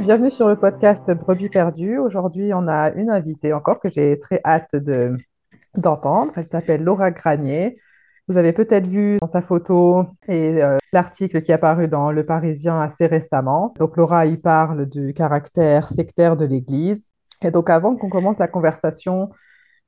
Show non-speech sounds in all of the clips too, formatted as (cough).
Bienvenue sur le podcast Brebis perdues. Aujourd'hui, on a une invitée encore que j'ai très hâte de, d'entendre. Elle s'appelle Laura Granier. Vous avez peut-être vu dans sa photo et euh, l'article qui est apparu dans Le Parisien assez récemment. Donc Laura y parle du caractère sectaire de l'Église. Et donc avant qu'on commence la conversation,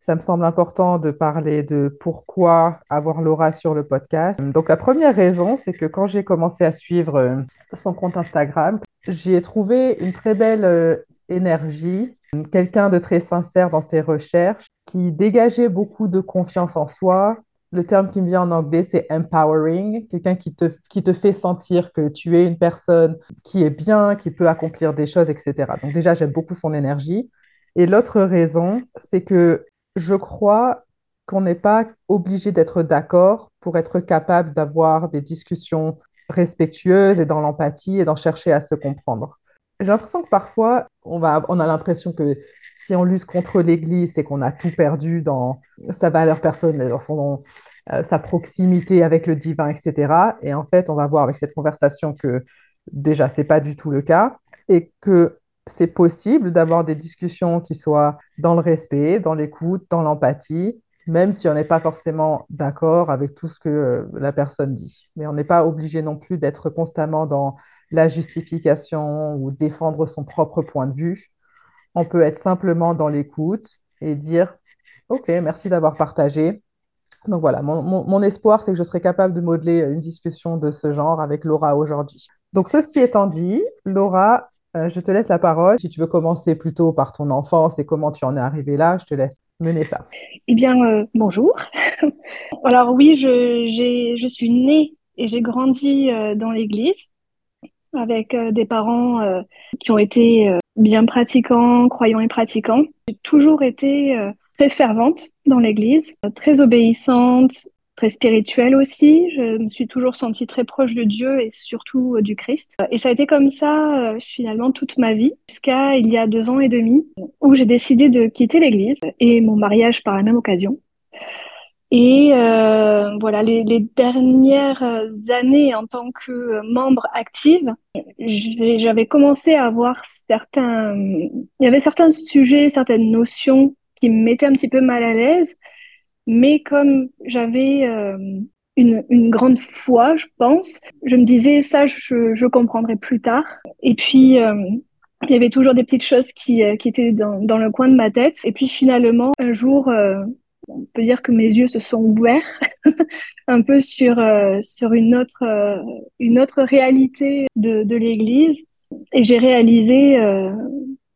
ça me semble important de parler de pourquoi avoir Laura sur le podcast. Donc la première raison, c'est que quand j'ai commencé à suivre euh, son compte Instagram, j'y ai trouvé une très belle euh, énergie, quelqu'un de très sincère dans ses recherches, qui dégageait beaucoup de confiance en soi. Le terme qui me vient en anglais, c'est empowering, quelqu'un qui te, qui te fait sentir que tu es une personne qui est bien, qui peut accomplir des choses, etc. Donc déjà, j'aime beaucoup son énergie. Et l'autre raison, c'est que je crois qu'on n'est pas obligé d'être d'accord pour être capable d'avoir des discussions respectueuses et dans l'empathie et d'en chercher à se comprendre. J'ai l'impression que parfois, on, a l'impression que si on lutte contre l'Église, c'est qu'on a tout perdu dans sa valeur personnelle, dans son, euh, sa proximité avec le divin, etc. Et en fait, on va voir avec cette conversation que déjà, ce n'est pas du tout le cas et que c'est possible d'avoir des discussions qui soient dans le respect, dans l'écoute, dans l'empathie, même si on n'est pas forcément d'accord avec tout ce que euh, la personne dit. Mais on n'est pas obligé non plus d'être constamment dans la justification ou défendre son propre point de vue. On peut être simplement dans l'écoute et dire OK, merci d'avoir partagé. Donc voilà, mon, mon espoir, c'est que je serai capable de modeler une discussion de ce genre avec Laura aujourd'hui. Donc ceci étant dit, Laura, euh, je te laisse la parole. Si tu veux commencer plutôt par ton enfance et comment tu en es arrivé là, je te laisse mener ça. Eh bien, euh, bonjour. (laughs) Alors oui, je, je, suis née et j'ai grandi euh, dans l'église avec des parents qui ont été bien pratiquants, croyants et pratiquants. J'ai toujours été très fervente dans l'église, très obéissante, très spirituelle aussi. Je me suis toujours sentie très proche de Dieu et surtout euh, du Christ. Et ça a été comme ça euh, finalement toute ma vie jusqu'à il y a deux ans et demi où j'ai décidé de quitter l'Église et mon mariage par la même occasion. Et euh, voilà, les, les, dernières années en tant que membre active, j'avais commencé à avoir certains, il y avait certains sujets, certaines notions qui me mettaient un petit peu mal à l'aise mais comme j'avais euh, une, une, grande foi, je pense, je me disais ça, je, je comprendrai plus tard. Et puis, euh, il y avait toujours des petites choses qui, euh, qui étaient dans, dans, le coin de ma tête. Et puis finalement, un jour, on peut dire que mes yeux se sont ouverts (laughs) un peu sur, sur une, autre, une autre réalité de, de l'Église. Et j'ai réalisé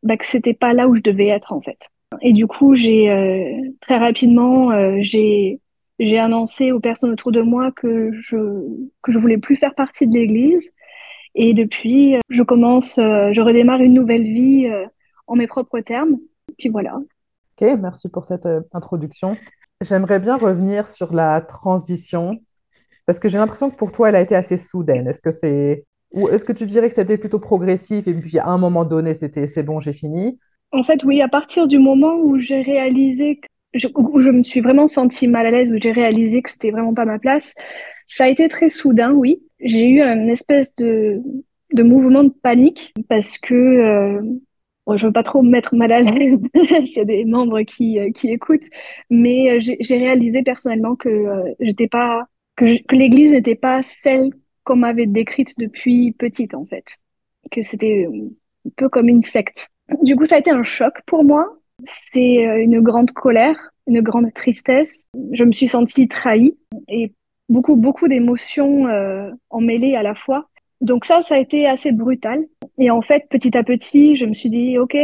bah, que c'était pas là où je devais être en fait. Et du coup, j'ai euh, très rapidement, euh, j'ai j'ai annoncé aux personnes autour de moi que je que je voulais plus faire partie de l'Église. Et depuis, euh, je commence, je redémarre une nouvelle vie en mes propres termes. Puis voilà. Ok, merci pour cette introduction. J'aimerais bien revenir sur la transition parce que j'ai l'impression que pour toi, elle a été assez soudaine. Est-ce que c'est ou est-ce que tu dirais que c'était plutôt progressif et puis à un moment donné, c'était c'est bon, j'ai fini? En fait, oui, à partir du moment où j'ai réalisé que je, où je me suis vraiment sentie mal à l'aise, où j'ai réalisé que c'était vraiment pas ma place, ça a été très soudain, oui. J'ai eu une espèce de, de mouvement de panique parce que euh, bon, je veux pas trop me mettre mal à l'aise (laughs) s'il y a des membres qui, euh, qui écoutent, mais euh, j'ai réalisé personnellement que euh, j'étais pas que, que l'Église n'était pas celle qu'on m'avait décrite depuis petite en fait, que c'était un peu comme une secte. Du coup, ça a été un choc pour moi. C'est euh, une grande colère, une grande tristesse. Je me suis sentie trahie et beaucoup, beaucoup d'émotions euh, emmêlées à la fois. Donc ça, ça a été assez brutal. Et en fait, petit à petit, je me suis dit, OK,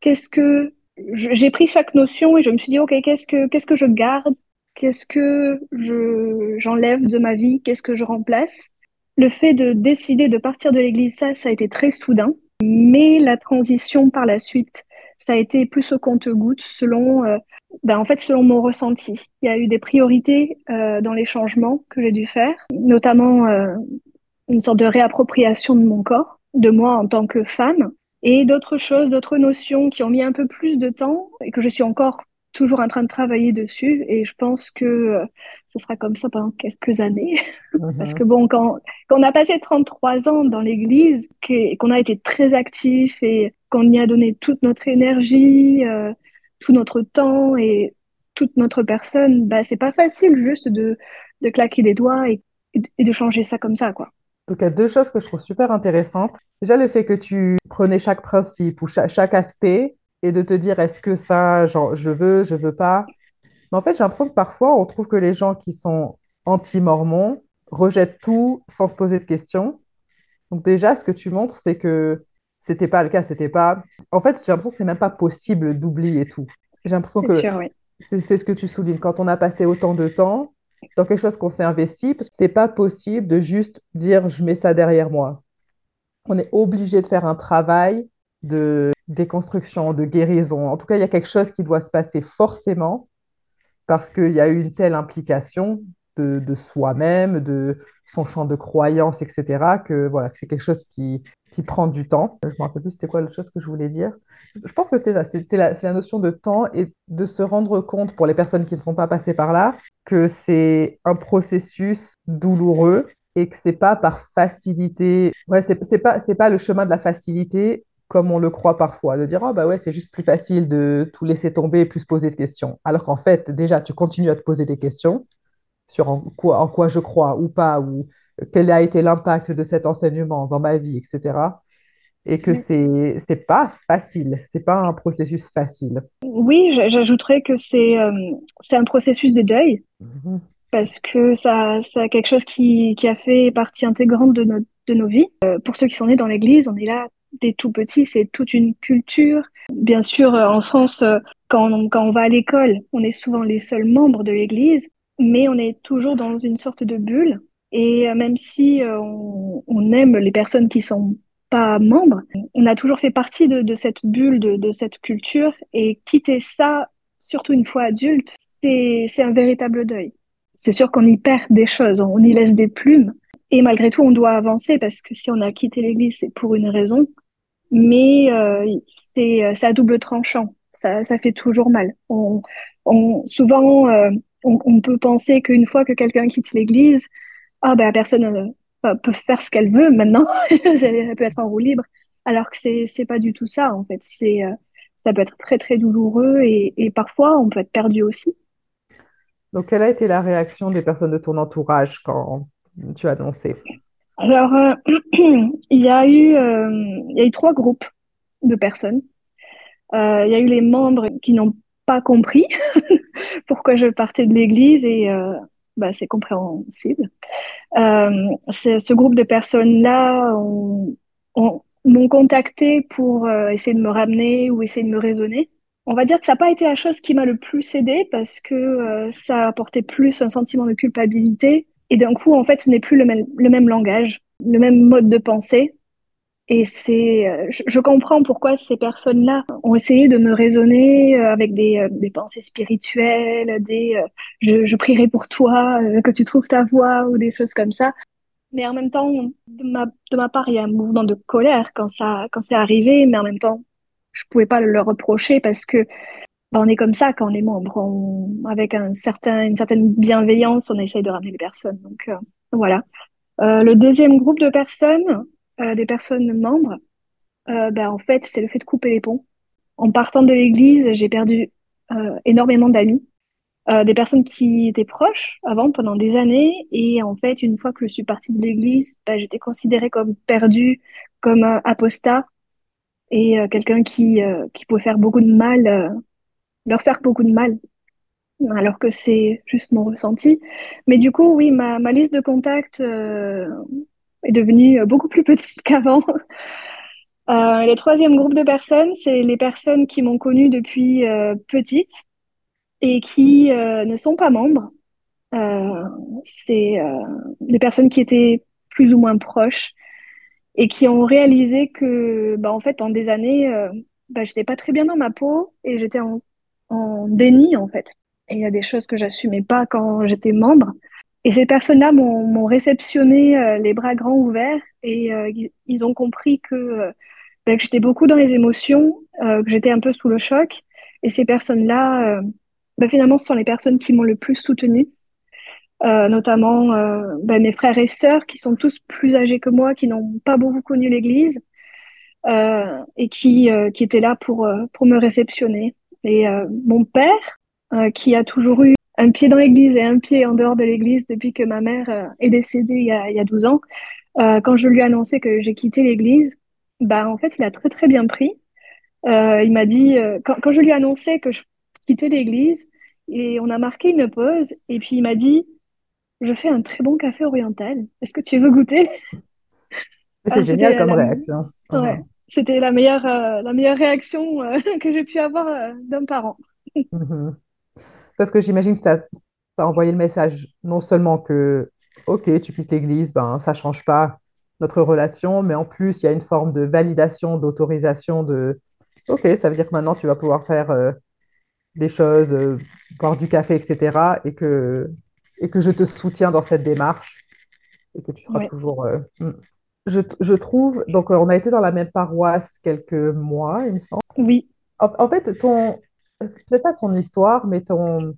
qu'est-ce que... J'ai pris chaque notion et je me suis dit, OK, qu'est-ce que, qu'est-ce que je garde? Qu'est-ce que je, j'enlève de ma vie? Qu'est-ce que je remplace? Le fait de décider de partir de l'église, ça, ça a été très soudain. Mais la transition par la suite, ça a été plus au compte-goutte selon, euh, ben en fait, selon mon ressenti. Il y a eu des priorités euh, dans les changements que j'ai dû faire, notamment euh, une sorte de réappropriation de mon corps, de moi en tant que femme, et d'autres choses, d'autres notions qui ont mis un peu plus de temps et que je suis encore toujours en train de travailler dessus et je pense que ce sera comme ça pendant quelques années. (laughs) Parce que Mhm. bon, quand, quand on a passé 33 ans dans l'Église, que- qu'on a été très actif et qu'on y a donné toute notre énergie, euh, tout notre temps et toute notre personne, bah, c'est pas facile juste de, de claquer des doigts et, et de changer ça comme ça, quoi. Donc, il y a deux choses que je trouve super intéressantes. Déjà, le fait que tu prenais chaque principe ou cha- chaque, aspect et de te dire est-ce que ça, genre, je veux, je veux pas? Mais en fait, j'ai l'impression que parfois, on trouve que les gens qui sont anti-mormons rejettent tout sans se poser de questions. Donc, déjà, ce que tu montres, c'est que c'était pas le cas. C'était pas. En fait, j'ai l'impression que c'est même pas possible d'oublier tout. J'ai l'impression que sûr, oui. c'est ce que tu soulignes. Quand on a passé autant de temps dans quelque chose qu'on s'est investi, c'est pas possible de juste dire je mets ça derrière moi. On est obligé de faire un travail de déconstruction, de guérison. En tout cas, il y a quelque chose qui doit se passer forcément parce qu'il y a eu une telle implication de, soi-même, de son champ de croyance, etc., que voilà, c'est quelque chose qui, qui prend du temps. Je me rappelle plus c'était quoi l'autre chose que je voulais dire. Je pense que c'était ça, c'était la, c'est la notion de temps et de se rendre compte pour les personnes qui ne sont pas passées par là que c'est un processus douloureux et que c'est pas par facilité. Ouais, c'est c'est pas, c'est pas le chemin de la facilité comme on le croit parfois, de dire, oh bah ouais, c'est juste plus facile de tout laisser tomber et plus se poser de questions. Alors qu'en fait, déjà, tu continues à te poser des questions sur en quoi, en quoi je crois ou pas, ou quel a été l'impact de cet enseignement dans ma vie, etc. Et que c'est, c'est pas facile, c'est pas un processus facile. Oui, j'ajouterais que c'est euh, c'est un processus de deuil Mhm. parce que ça, ça a quelque chose qui, qui a fait partie intégrante de, notre, de nos vies. Euh, pour ceux qui sont nés dans l'Église, on est là dès tout petit, c'est toute une culture. Bien sûr, euh, en France, euh, quand on, va à l'école, on est souvent les seuls membres de l'Église, mais on est toujours dans une sorte de bulle. Et euh, même si on, aime les personnes qui sont pas membres, on a toujours fait partie de, cette bulle, de, cette culture, et quitter ça, surtout une fois adulte, c'est un véritable deuil. C'est sûr qu'on y perd des choses, on y laisse des plumes. Et malgré tout, on doit avancer parce que si on a quitté l'Église, c'est pour une raison. Mais euh, c'est c'est à double tranchant. Ça, ça fait toujours mal. On, souvent, euh, on, peut penser qu'une fois que quelqu'un quitte l'Église, ah ben la personne euh, peut faire ce qu'elle veut maintenant. (laughs) Elle peut être en roue libre. Alors que c'est c'est pas du tout ça en fait. C'est euh, ça peut être très très douloureux et parfois on peut être perdu aussi. Donc, quelle a été la réaction des personnes de ton entourage quand tu as annoncé? Alors, euh, (clears throat) il y a eu, euh, il y a eu trois groupes de personnes. Euh, il y a eu les membres qui n'ont pas compris (laughs) pourquoi je partais de l'église et bah, c'est compréhensible. Ce groupe de personnes-là ont- ont- m'ont contacté pour essayer de me ramener ou essayer de me raisonner. On va dire que ça n'a pas été la chose qui m'a le plus aidée parce que ça apportait plus un sentiment de culpabilité. Et d'un coup, en fait, ce n'est plus le même, le même langage, le même mode de pensée. Et c'est, euh, je, comprends pourquoi ces personnes-là ont essayé de me raisonner euh, avec des, euh, des pensées spirituelles, des je, prierai pour toi, que tu trouves ta voie ou des choses comme ça. Mais en même temps, de ma, de ma part, il y a un mouvement de colère quand ça, quand c'est arrivé, mais en même temps, je pouvais pas le reprocher parce que bah, on est comme ça quand on est membre. On, avec un certain, une certaine bienveillance, on essaye de ramener les personnes. Donc euh, voilà. Euh, le deuxième groupe de personnes, euh, des personnes membres, ben, en fait, c'est le fait de couper les ponts. En partant de l'église, j'ai perdu euh, énormément d'amis, euh, des personnes qui étaient proches avant pendant des années. Et en fait, une fois que je suis partie de l'église, ben, j'étais considérée comme perdue, comme apostat et quelqu'un qui, qui pouvait faire beaucoup de mal, leur faire beaucoup de mal, alors que c'est juste mon ressenti. Mais du coup, oui, ma, ma liste de contacts euh, est devenue euh, beaucoup plus petite (laughs) qu'avant. Euh, le troisième groupe de personnes, c'est les personnes qui m'ont connue depuis euh, petite et qui ne sont pas membres. C'est des personnes qui étaient plus ou moins proches et qui ont réalisé que, bah, en fait, pendant des années, bah, j'étais pas très bien dans ma peau et j'étais en, en déni, en fait. Et il y a des choses que j'assumais pas quand j'étais membre. Et ces personnes-là m'ont réceptionné euh, les bras grands ouverts et euh, ils, ont compris que, euh, bah, que j'étais beaucoup dans les émotions, que j'étais un peu sous le choc. Et ces personnes-là ben, finalement, ce sont les personnes qui m'ont le plus soutenue, notamment ben, mes frères et sœurs qui sont tous plus âgés que moi, qui n'ont pas beaucoup connu l'Église et qui, étaient là pour me réceptionner. Et mon père, qui a toujours eu un pied dans l'Église et un pied en dehors de l'Église depuis que ma mère est décédée il y a, il y a 12 ans, quand je lui ai annoncé que j'ai quitté l'Église, bah, en fait, il a très très bien pris. il m'a dit, quand, quand je lui ai annoncé que je quittais l'Église, et on a marqué une pause, et puis il m'a dit, je fais un très bon café oriental. Est-ce que tu veux goûter? C'est génial comme réaction. Ouais, c'était la meilleure, euh, la meilleure réaction euh, (laughs) que j'ai pu avoir euh, d'un parent. Mhm. Parce que j'imagine que ça, ça a envoyé le message non seulement que, OK, tu quittes l'église, ben, ça ne change pas notre relation, mais en plus, il y a une forme de validation, d'autorisation de, OK, ça veut dire que maintenant, tu vas pouvoir faire des choses, boire du café, etc. Et que et que je te soutiens dans cette démarche et que tu seras toujours. Hmm. Je, je, trouve, donc euh, on a été dans la même paroisse quelques mois, il me semble. Oui. En, fait, ton, peut-être pas ton histoire, mais ton,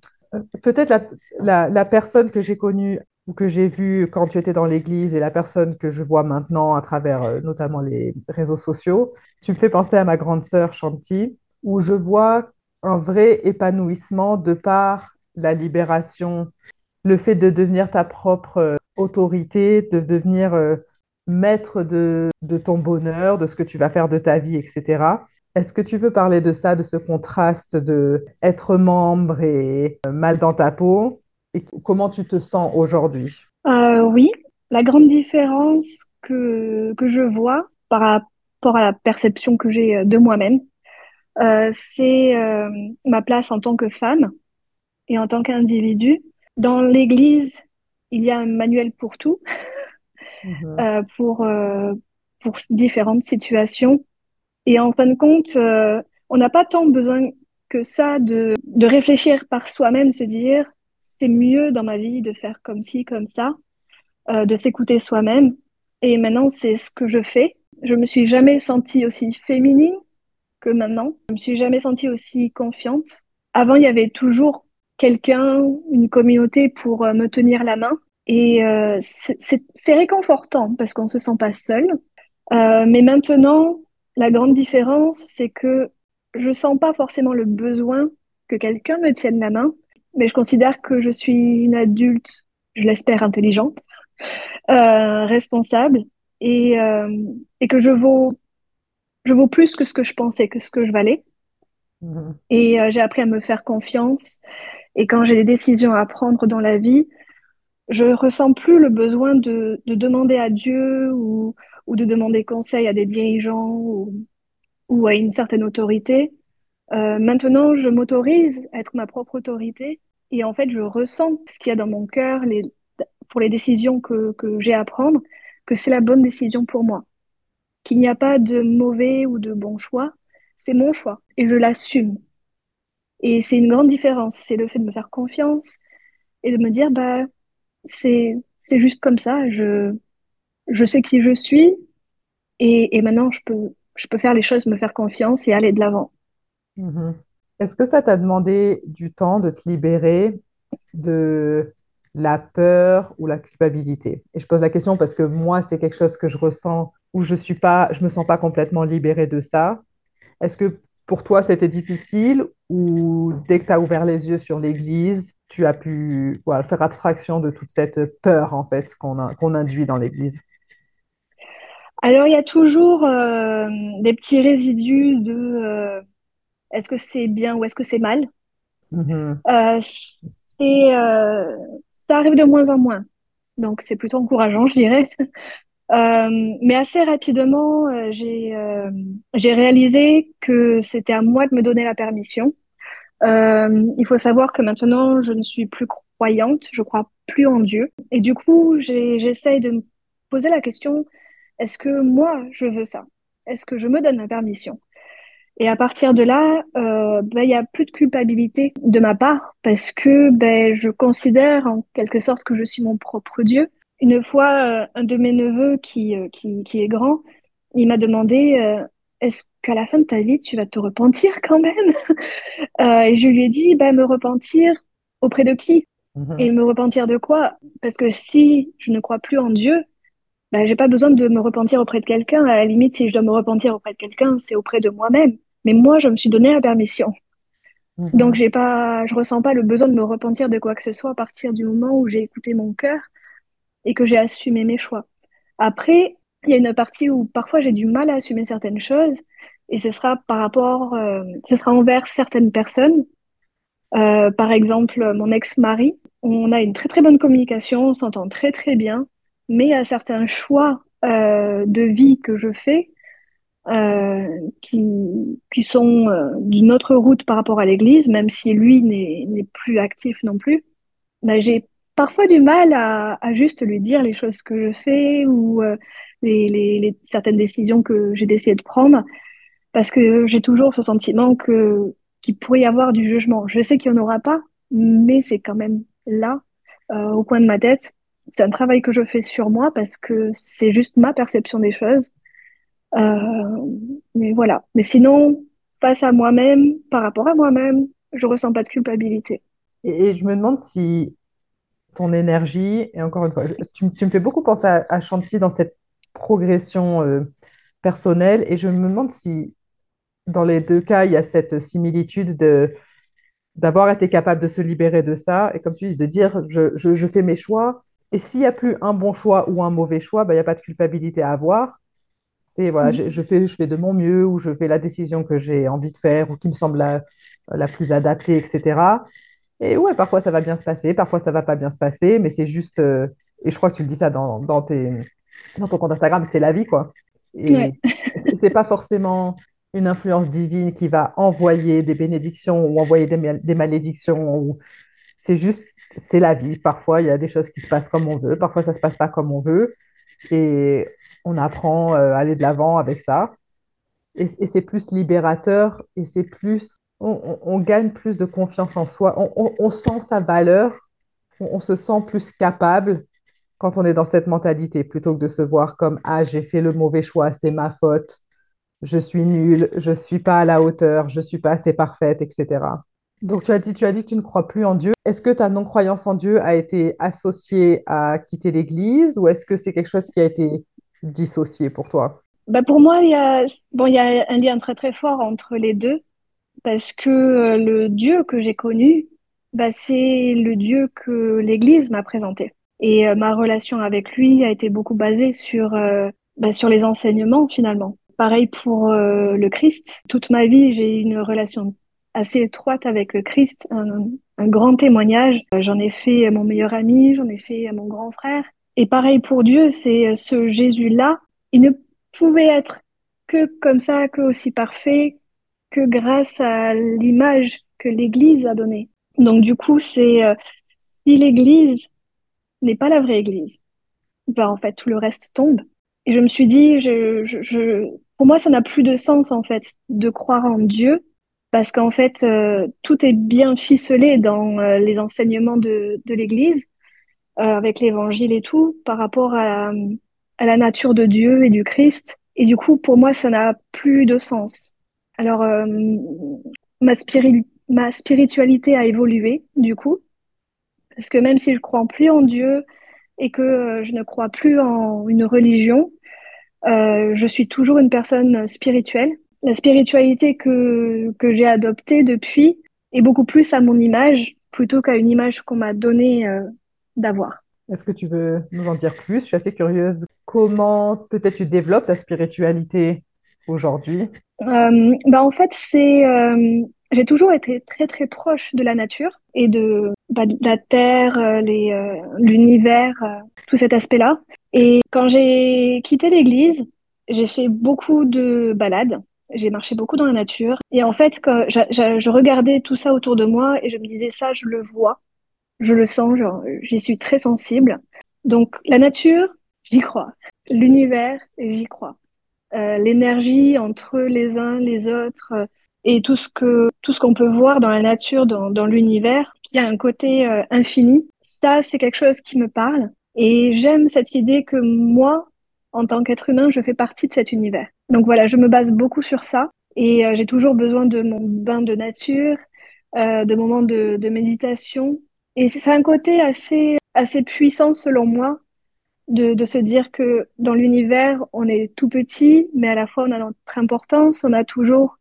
peut-être la, la, la, personne que j'ai connue ou que j'ai vue quand tu étais dans l'église et la personne que je vois maintenant à travers euh, notamment les réseaux sociaux, tu me fais penser à ma grande sœur Chanty, où je vois un vrai épanouissement de par la libération le fait de devenir ta propre euh, autorité, de devenir euh, maître de, ton bonheur, de ce que tu vas faire de ta vie, etc. Est-ce que tu veux parler de ça, de ce contraste de être membre et euh, mal dans ta peau? Et comment tu te sens aujourd'hui? Oui, la grande différence que, que je vois par rapport à la perception que j'ai de moi-même, c'est ma place en tant que femme et en tant qu'individu. Dans l'Église, il y a un manuel pour tout, (laughs) mhm. euh, pour, euh, pour différentes situations. Et en fin de compte, euh, on n'a pas tant besoin que ça de, de réfléchir par soi-même, se dire c'est mieux dans ma vie de faire comme ci, comme ça, de s'écouter soi-même. Et maintenant, c'est ce que je fais. Je me suis jamais sentie aussi féminine que maintenant. Je me suis jamais sentie aussi confiante. Avant, il y avait toujours quelqu'un, une communauté pour me tenir la main. Et euh, c'est réconfortant parce qu'on se sent pas seul. Euh, mais maintenant, la grande différence, c'est que je sens pas forcément le besoin que quelqu'un me tienne la main, mais je considère que je suis une adulte, je l'espère intelligente, (laughs) euh, responsable, et, euh, et que je vaux, je vaux plus que ce que je pensais, que ce que je valais. Mmh. Et euh, j'ai appris à me faire confiance et quand j'ai des décisions à prendre dans la vie, je ressens plus le besoin de, de demander à Dieu ou, ou, de demander conseil à des dirigeants ou, ou à une certaine autorité. Euh, maintenant, je m'autorise à être ma propre autorité et en fait, je ressens ce qu'il y a dans mon cœur les, pour les décisions que, que j'ai à prendre, que c'est la bonne décision pour moi. Qu'il n'y a pas de mauvais ou de bon choix, c'est mon choix et je l'assume. Et c'est une grande différence. C'est le fait de me faire confiance et de me dire, bah, c'est, c'est juste comme ça. Je, je sais qui je suis et, et maintenant je peux, je peux faire les choses, me faire confiance et aller de l'avant. Mhm. Est-ce que ça t'a demandé du temps de te libérer de la peur ou la culpabilité? Et je pose la question parce que moi, c'est quelque chose que je ressens où je suis pas, je me sens pas complètement libérée de ça. Est-ce que pour toi, c'était difficile ou dès que tu as ouvert les yeux sur l'Église, tu as pu faire abstraction de toute cette peur en fait qu'on induit dans l'Église Alors, il y a toujours euh, des petits résidus de euh, est-ce que c'est bien ou est-ce que c'est mal? Euh, Ça arrive de moins en moins. Donc, c'est plutôt encourageant, je dirais. (laughs) Mais assez rapidement, j'ai réalisé que c'était à moi de me donner la permission. Il faut savoir que maintenant, je ne suis plus croyante, je crois plus en Dieu. Et du coup, j'essaye de me poser la question, est-ce que moi, je veux ça? Est-ce que je me donne la permission? Et à partir de là, ben, il euh, n'y a plus de culpabilité de ma part parce que ben, je considère en quelque sorte que je suis mon propre Dieu. Une fois, euh, un de mes neveux qui, euh, qui, qui est grand, il m'a demandé euh, est-ce qu'à la fin de ta vie, tu vas te repentir quand même (laughs) euh, Et je lui ai dit, bah, me repentir auprès de qui Mhm. Et me repentir de quoi? Parce que si je ne crois plus en Dieu, bah, j'ai pas besoin de me repentir auprès de quelqu'un. À la limite, si je dois me repentir auprès de quelqu'un, c'est auprès de moi-même. Mais moi, je me suis donné la permission. Donc, Mhm. j'ai pas, je ressens pas le besoin de me repentir de quoi que ce soit à partir du moment où j'ai écouté mon cœur et que j'ai assumé mes choix. Après, il y a une partie où parfois j'ai du mal à assumer certaines choses et ce sera par rapport, euh, ce sera envers certaines personnes. Euh, par exemple, mon ex-mari, on a une très très bonne communication, on s'entend très très bien, mais à certains choix euh, de vie que je fais qui, qui sont d'une autre route par rapport à l'église, même si lui n'est plus actif non plus, bah, j'ai parfois du mal à, juste lui dire les choses que je fais ou les, certaines décisions que j'ai décidé de prendre, parce que j'ai toujours ce sentiment que qu'il pourrait y avoir du jugement. Je sais qu'il n'y en aura pas, mais c'est quand même là, euh, au coin de ma tête. C'est un travail que je fais sur moi parce que c'est juste ma perception des choses. Euh, mais voilà. Mais sinon, face à moi-même, par rapport à moi-même, je ressens pas de culpabilité. Et, je me demande si ton énergie, et encore une fois, tu, tu me fais beaucoup penser à, à Chanty dans cette progression euh, personnelle, et je me demande si dans les deux cas, il y a cette similitude de d'avoir été capable de se libérer de ça, et comme tu dis, de dire je, je, je fais mes choix, et s'il n'y a plus un bon choix ou un mauvais choix, ben, il n'y a pas de culpabilité à avoir. C'est voilà, je, je fais, je fais de mon mieux, ou je fais la décision que j'ai envie de faire, ou qui me semble la, la plus adaptée, etc. Et ouais, parfois ça va bien se passer, parfois ça va pas bien se passer, mais c'est juste, euh, et je crois que tu le dis ça dans, dans tes, dans ton compte Instagram, c'est la vie, quoi. Et Ouais. c'est pas forcément une influence divine qui va envoyer des bénédictions ou envoyer des, mal- des malédictions, ou c'est juste, c'est la vie. Parfois, il y a des choses qui se passent comme on veut, parfois ça se passe pas comme on veut, et on apprend euh, à aller de l'avant avec ça. Et, et c'est plus libérateur, et c'est plus, on, on- on gagne plus de confiance en soi, on, sent sa valeur, on se sent plus capable quand on est dans cette mentalité, plutôt que de se voir comme, ah, j'ai fait le mauvais choix, c'est ma faute, je suis nulle, je suis pas à la hauteur, je suis pas assez parfaite, etc. Donc tu as dit, tu as dit que tu ne crois plus en Dieu. Est-ce que ta non-croyance en Dieu a été associée à quitter l'Église ou est-ce que c'est quelque chose qui a été dissocié pour toi? Bah pour moi, il y a, bon, il y a un lien très très fort entre les deux parce que euh, le Dieu que j'ai connu, bah, c'est le Dieu que l'Église m'a présenté. Et euh, ma relation avec lui a été beaucoup basée sur, euh, bah, sur les enseignements finalement. Pareil pour euh, le Christ. Toute ma vie, j'ai eu une relation assez étroite avec le Christ, un, grand témoignage. J'en ai fait mon meilleur ami, j'en ai fait mon grand frère. Et pareil pour Dieu, c'est ce Jésus-là. Il ne pouvait être que comme ça, que aussi parfait, que grâce à l'image que l'Église a donnée. Donc du coup, c'est si l'Église n'est pas la vraie Église, ben en fait tout le reste tombe. Et je me suis dit, je, je, je- pour moi, ça n'a plus de sens en fait de croire en Dieu parce qu'en fait euh, tout est bien ficelé dans euh, les enseignements de, de l'Église euh, avec l'Évangile et tout par rapport à, à la nature de Dieu et du Christ. Et du coup, pour moi, ça n'a plus de sens. Alors, euh, ma spiri- ma spiritualité a évolué, du coup, parce que même si je crois plus en Dieu et que euh, je ne crois plus en une religion, euh, je suis toujours une personne spirituelle. La spiritualité que, que j'ai adoptée depuis est beaucoup plus à mon image plutôt qu'à une image qu'on m'a donnée euh, d'avoir. Est-ce que tu veux nous en dire plus? Je suis assez curieuse. Comment peut-être tu développes ta spiritualité aujourd'hui? Euh, bah en fait, c'est, j'ai toujours été très très proche de la nature et de, bah, de la terre, euh, euh, l'univers, euh, tout cet aspect-là. Et quand j'ai quitté l'église, j'ai fait beaucoup de balades. J'ai marché beaucoup dans la nature. Et en fait, je regardais tout ça autour de moi et je me disais, ça, je le vois, je le sens, j'y suis très sensible. Donc, la nature, j'y crois. L'univers, j'y crois l'énergie entre les uns, les autres, et tout ce que tout ce qu'on peut voir dans la nature, dans, l'univers, qui a un côté euh, infini. Ça, c'est quelque chose qui me parle. Et j'aime cette idée que moi, en tant qu'être humain, je fais partie de cet univers. Donc voilà, je me base beaucoup sur ça et euh, j'ai toujours besoin de mon bain de nature, euh, de moments de, de méditation. Et c'est un côté assez, assez puissant selon moi de se dire que dans l'univers, on est tout petit, mais à la fois on a notre importance, on a toujours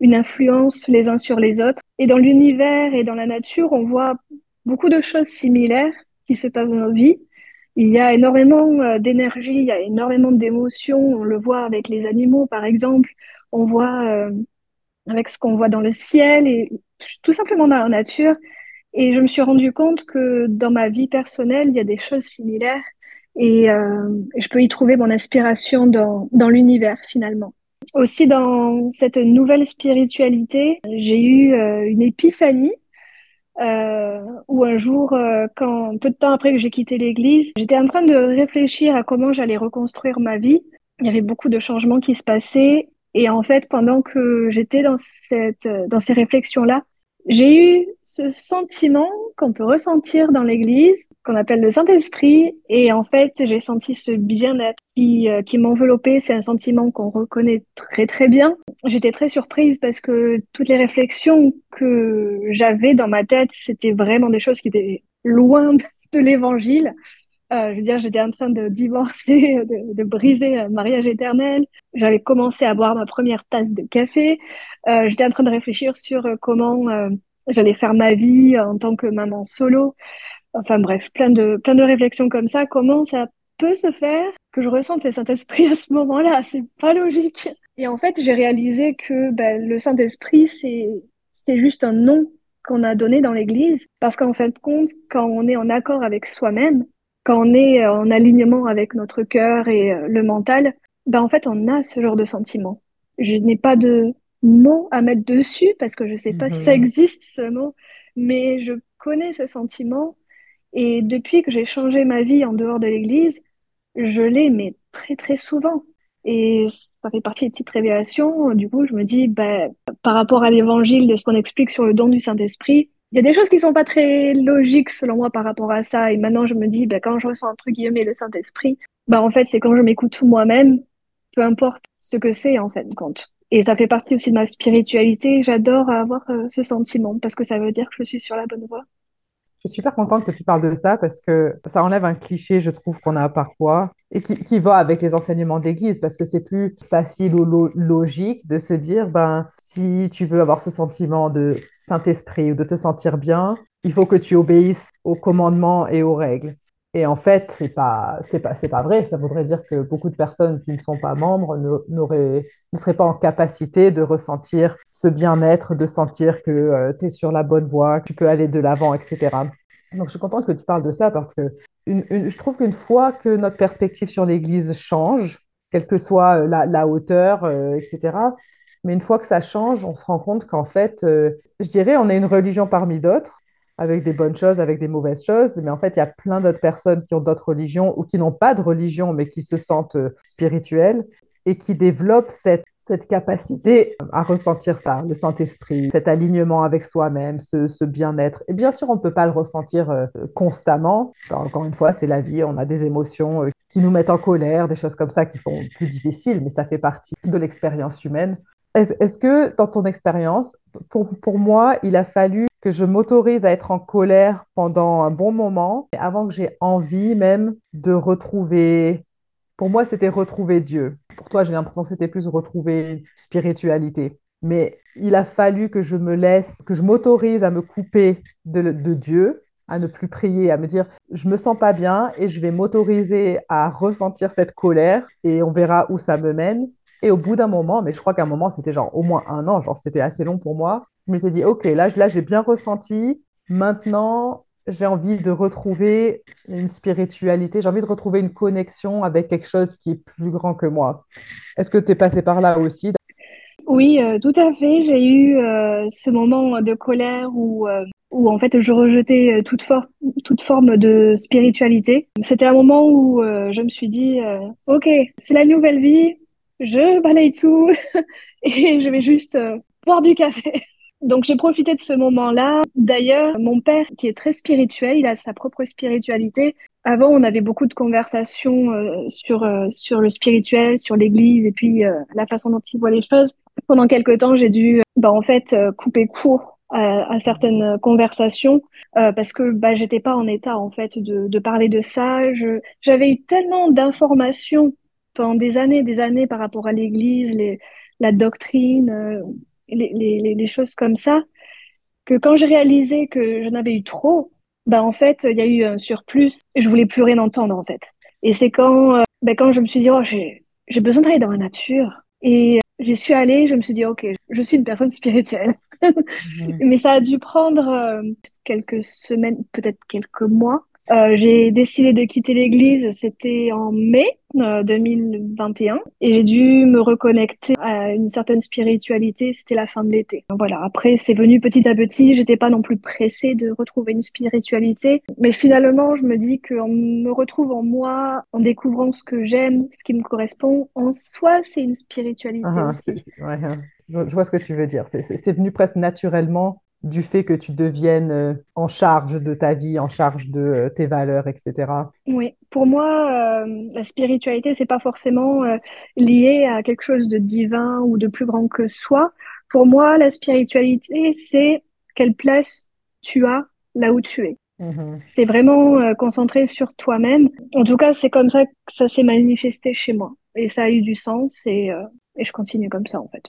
une influence les uns sur les autres. Et dans l'univers et dans la nature, on voit beaucoup de choses similaires qui se passent dans nos vies. Il y a énormément euh, d'énergie, il y a énormément d'émotions. On le voit avec les animaux, par exemple. On voit euh, avec ce qu'on voit dans le ciel et tout simplement dans la nature. Et je me suis rendu compte que dans ma vie personnelle, il y a des choses similaires et, euh, je peux y trouver mon inspiration dans, dans l'univers finalement. Aussi dans cette nouvelle spiritualité, j'ai eu une épiphanie euh, où un jour, euh, quand peu de temps après que j'ai quitté l'église, j'étais en train de réfléchir à comment j'allais reconstruire ma vie. Il y avait beaucoup de changements qui se passaient. Et en fait, pendant que j'étais dans cette, dans ces réflexions-là, j'ai eu ce sentiment qu'on peut ressentir dans l'Église, qu'on appelle le Saint-Esprit, et en fait, j'ai senti ce bien-être qui, euh, qui m'enveloppait. C'est un sentiment qu'on reconnaît très très bien. J'étais très surprise parce que toutes les réflexions que j'avais dans ma tête, c'était vraiment des choses qui étaient loin (laughs) de l'Évangile. Euh, je veux dire, j'étais en train de divorcer, (laughs) de, de, briser un mariage éternel. J'avais commencé à boire ma première tasse de café. Euh, j'étais en train de réfléchir sur euh, comment euh, j'allais faire ma vie en tant que maman solo. Enfin bref, plein de, plein de réflexions comme ça. Comment ça peut se faire que je ressente le Saint-Esprit à ce moment-là? C'est pas logique. Et en fait, j'ai réalisé que ben, le Saint-Esprit, c'est, c'est juste un nom qu'on a donné dans l'Église. Parce qu'en fin de compte, quand on est en accord avec soi-même, quand on est euh, en alignement avec notre cœur et euh, le mental, ben en fait, on a ce genre de sentiment. Je n'ai pas de mots à mettre dessus parce que je ne sais pas si ça mhm. existe ce mot, mais je connais ce sentiment et depuis que j'ai changé ma vie en dehors de l'église, je l'ai mais très très souvent. Et ça fait partie des petites révélations. Du coup, je me dis, ben, par rapport à l'évangile de ce qu'on explique sur le don du Saint-Esprit, il y a des choses qui sont pas très logiques selon moi par rapport à ça. Et maintenant, je me dis, bah, quand je ressens entre guillemets le Saint-Esprit, bah, en fait, c'est quand je m'écoute moi-même, peu importe ce que c'est en fait compte. Et ça fait partie aussi de ma spiritualité. J'adore avoir euh, ce sentiment parce que ça veut dire que je suis sur la bonne voie. Je suis super contente que tu parles de ça parce que ça enlève un cliché, je trouve, qu'on a parfois et qui, va avec les enseignements d'église parce que c'est plus facile ou logique de se dire, ben, si tu veux avoir ce sentiment de Saint-Esprit ou de te sentir bien, il faut que tu obéisses aux commandements et aux règles. Et en fait, c'est pas, pas, pas vrai. Ça voudrait dire que beaucoup de personnes qui ne sont pas membres n'auraient, ne seraient pas en capacité de ressentir ce bien-être, de sentir que euh, tu es sur la bonne voie, que tu peux aller de l'avant, etc. Donc, je suis contente que tu parles de ça parce que je trouve qu'une fois que notre perspective sur l'Église change, quelle que soit euh, la, hauteur, euh, etc., mais une fois que ça change, on se rend compte qu'en fait, je dirais, on est une religion parmi d'autres avec des bonnes choses, avec des mauvaises choses, mais en fait, il y a plein d'autres personnes qui ont d'autres religions ou qui n'ont pas de religion, mais qui se sentent euh, spirituelles et qui développent cette, cette capacité à ressentir ça, le Saint-Esprit, cet alignement avec soi-même, ce, bien-être. Et bien sûr, on ne peut pas le ressentir euh, constamment. encore une fois, c'est la vie, on a des émotions euh, qui nous mettent en colère, des choses comme ça qui font plus difficile, mais ça fait partie de l'expérience humaine. Est-ce que dans ton expérience, pour, pour moi, il a fallu que je m'autorise à être en colère pendant un bon moment, avant que j'ai envie même de retrouver, pour moi, c'était retrouver Dieu. Pour toi, j'ai l'impression que c'était plus retrouver spiritualité. Mais il a fallu que je me laisse, que je m'autorise à me couper de, Dieu, à ne plus prier, à me dire je me sens pas bien et je vais m'autoriser à ressentir cette colère et on verra où ça me mène. Et au bout d'un moment, mais je crois qu'à un moment, c'était genre au moins un an, genre c'était assez long pour moi, je m'étais dit, OK, là, j'ai bien ressenti. Maintenant, j'ai envie de retrouver une spiritualité, j'ai envie de retrouver une connexion avec quelque chose qui est plus grand que moi. Est-ce que tu es passé par là aussi? Oui, euh, tout à fait. J'ai eu euh, ce moment de colère où, euh, où en fait je rejetais toute, toute forme de spiritualité. C'était un moment où je me suis dit, OK, c'est la nouvelle vie, je balaye tout (laughs) et je vais juste boire du café. Donc j'ai profité de ce moment-là. D'ailleurs, mon père, qui est très spirituel, il a sa propre spiritualité. Avant, on avait beaucoup de conversations euh, sur euh, sur le spirituel, sur l'Église et puis euh, la façon dont il voit les choses. Pendant quelque temps, j'ai dû, bah, en fait, couper court à, à, certaines conversations parce que bah, j'étais pas en état en fait de, de parler de ça. J'avais eu tellement d'informations pendant des années, des années par rapport à l'Église, la doctrine, les, les, les, choses comme ça, que quand j'ai réalisé que je n'avais eu trop, bah en fait, il y a eu un surplus et je voulais plus rien entendre en fait. Et c'est quand, euh, bah, quand je me suis dit, oh, j'ai, j'ai besoin d'aller dans la nature. Et j'y suis allée, je me suis dit, ok, je suis une personne spirituelle. (laughs) Mais ça a dû prendre euh, quelques semaines, peut-être quelques mois, euh, j'ai décidé de quitter l'église, c'était en mai 2021, euh, et j'ai dû me reconnecter à une certaine spiritualité, c'était la fin de l'été. Voilà, après c'est venu petit à petit, j'étais pas non plus pressée de retrouver une spiritualité, mais finalement je me dis qu'en me retrouvant moi, en découvrant ce que j'aime, ce qui me correspond, en soi c'est une spiritualité ah, aussi. Hein. je vois ce que tu veux dire, c'est venu presque naturellement du fait que tu deviennes euh, en charge de ta vie, en charge de euh, tes valeurs, etc. Oui, pour moi, euh, la spiritualité, c'est pas forcément lié à quelque chose de divin ou de plus grand que soi. Pour moi, la spiritualité, c'est quelle place tu as là où tu es. Mm-hmm. C'est vraiment concentré sur toi-même. En tout cas, c'est comme ça que ça s'est manifesté chez moi. Et ça a eu du sens et, et je continue comme ça, en fait.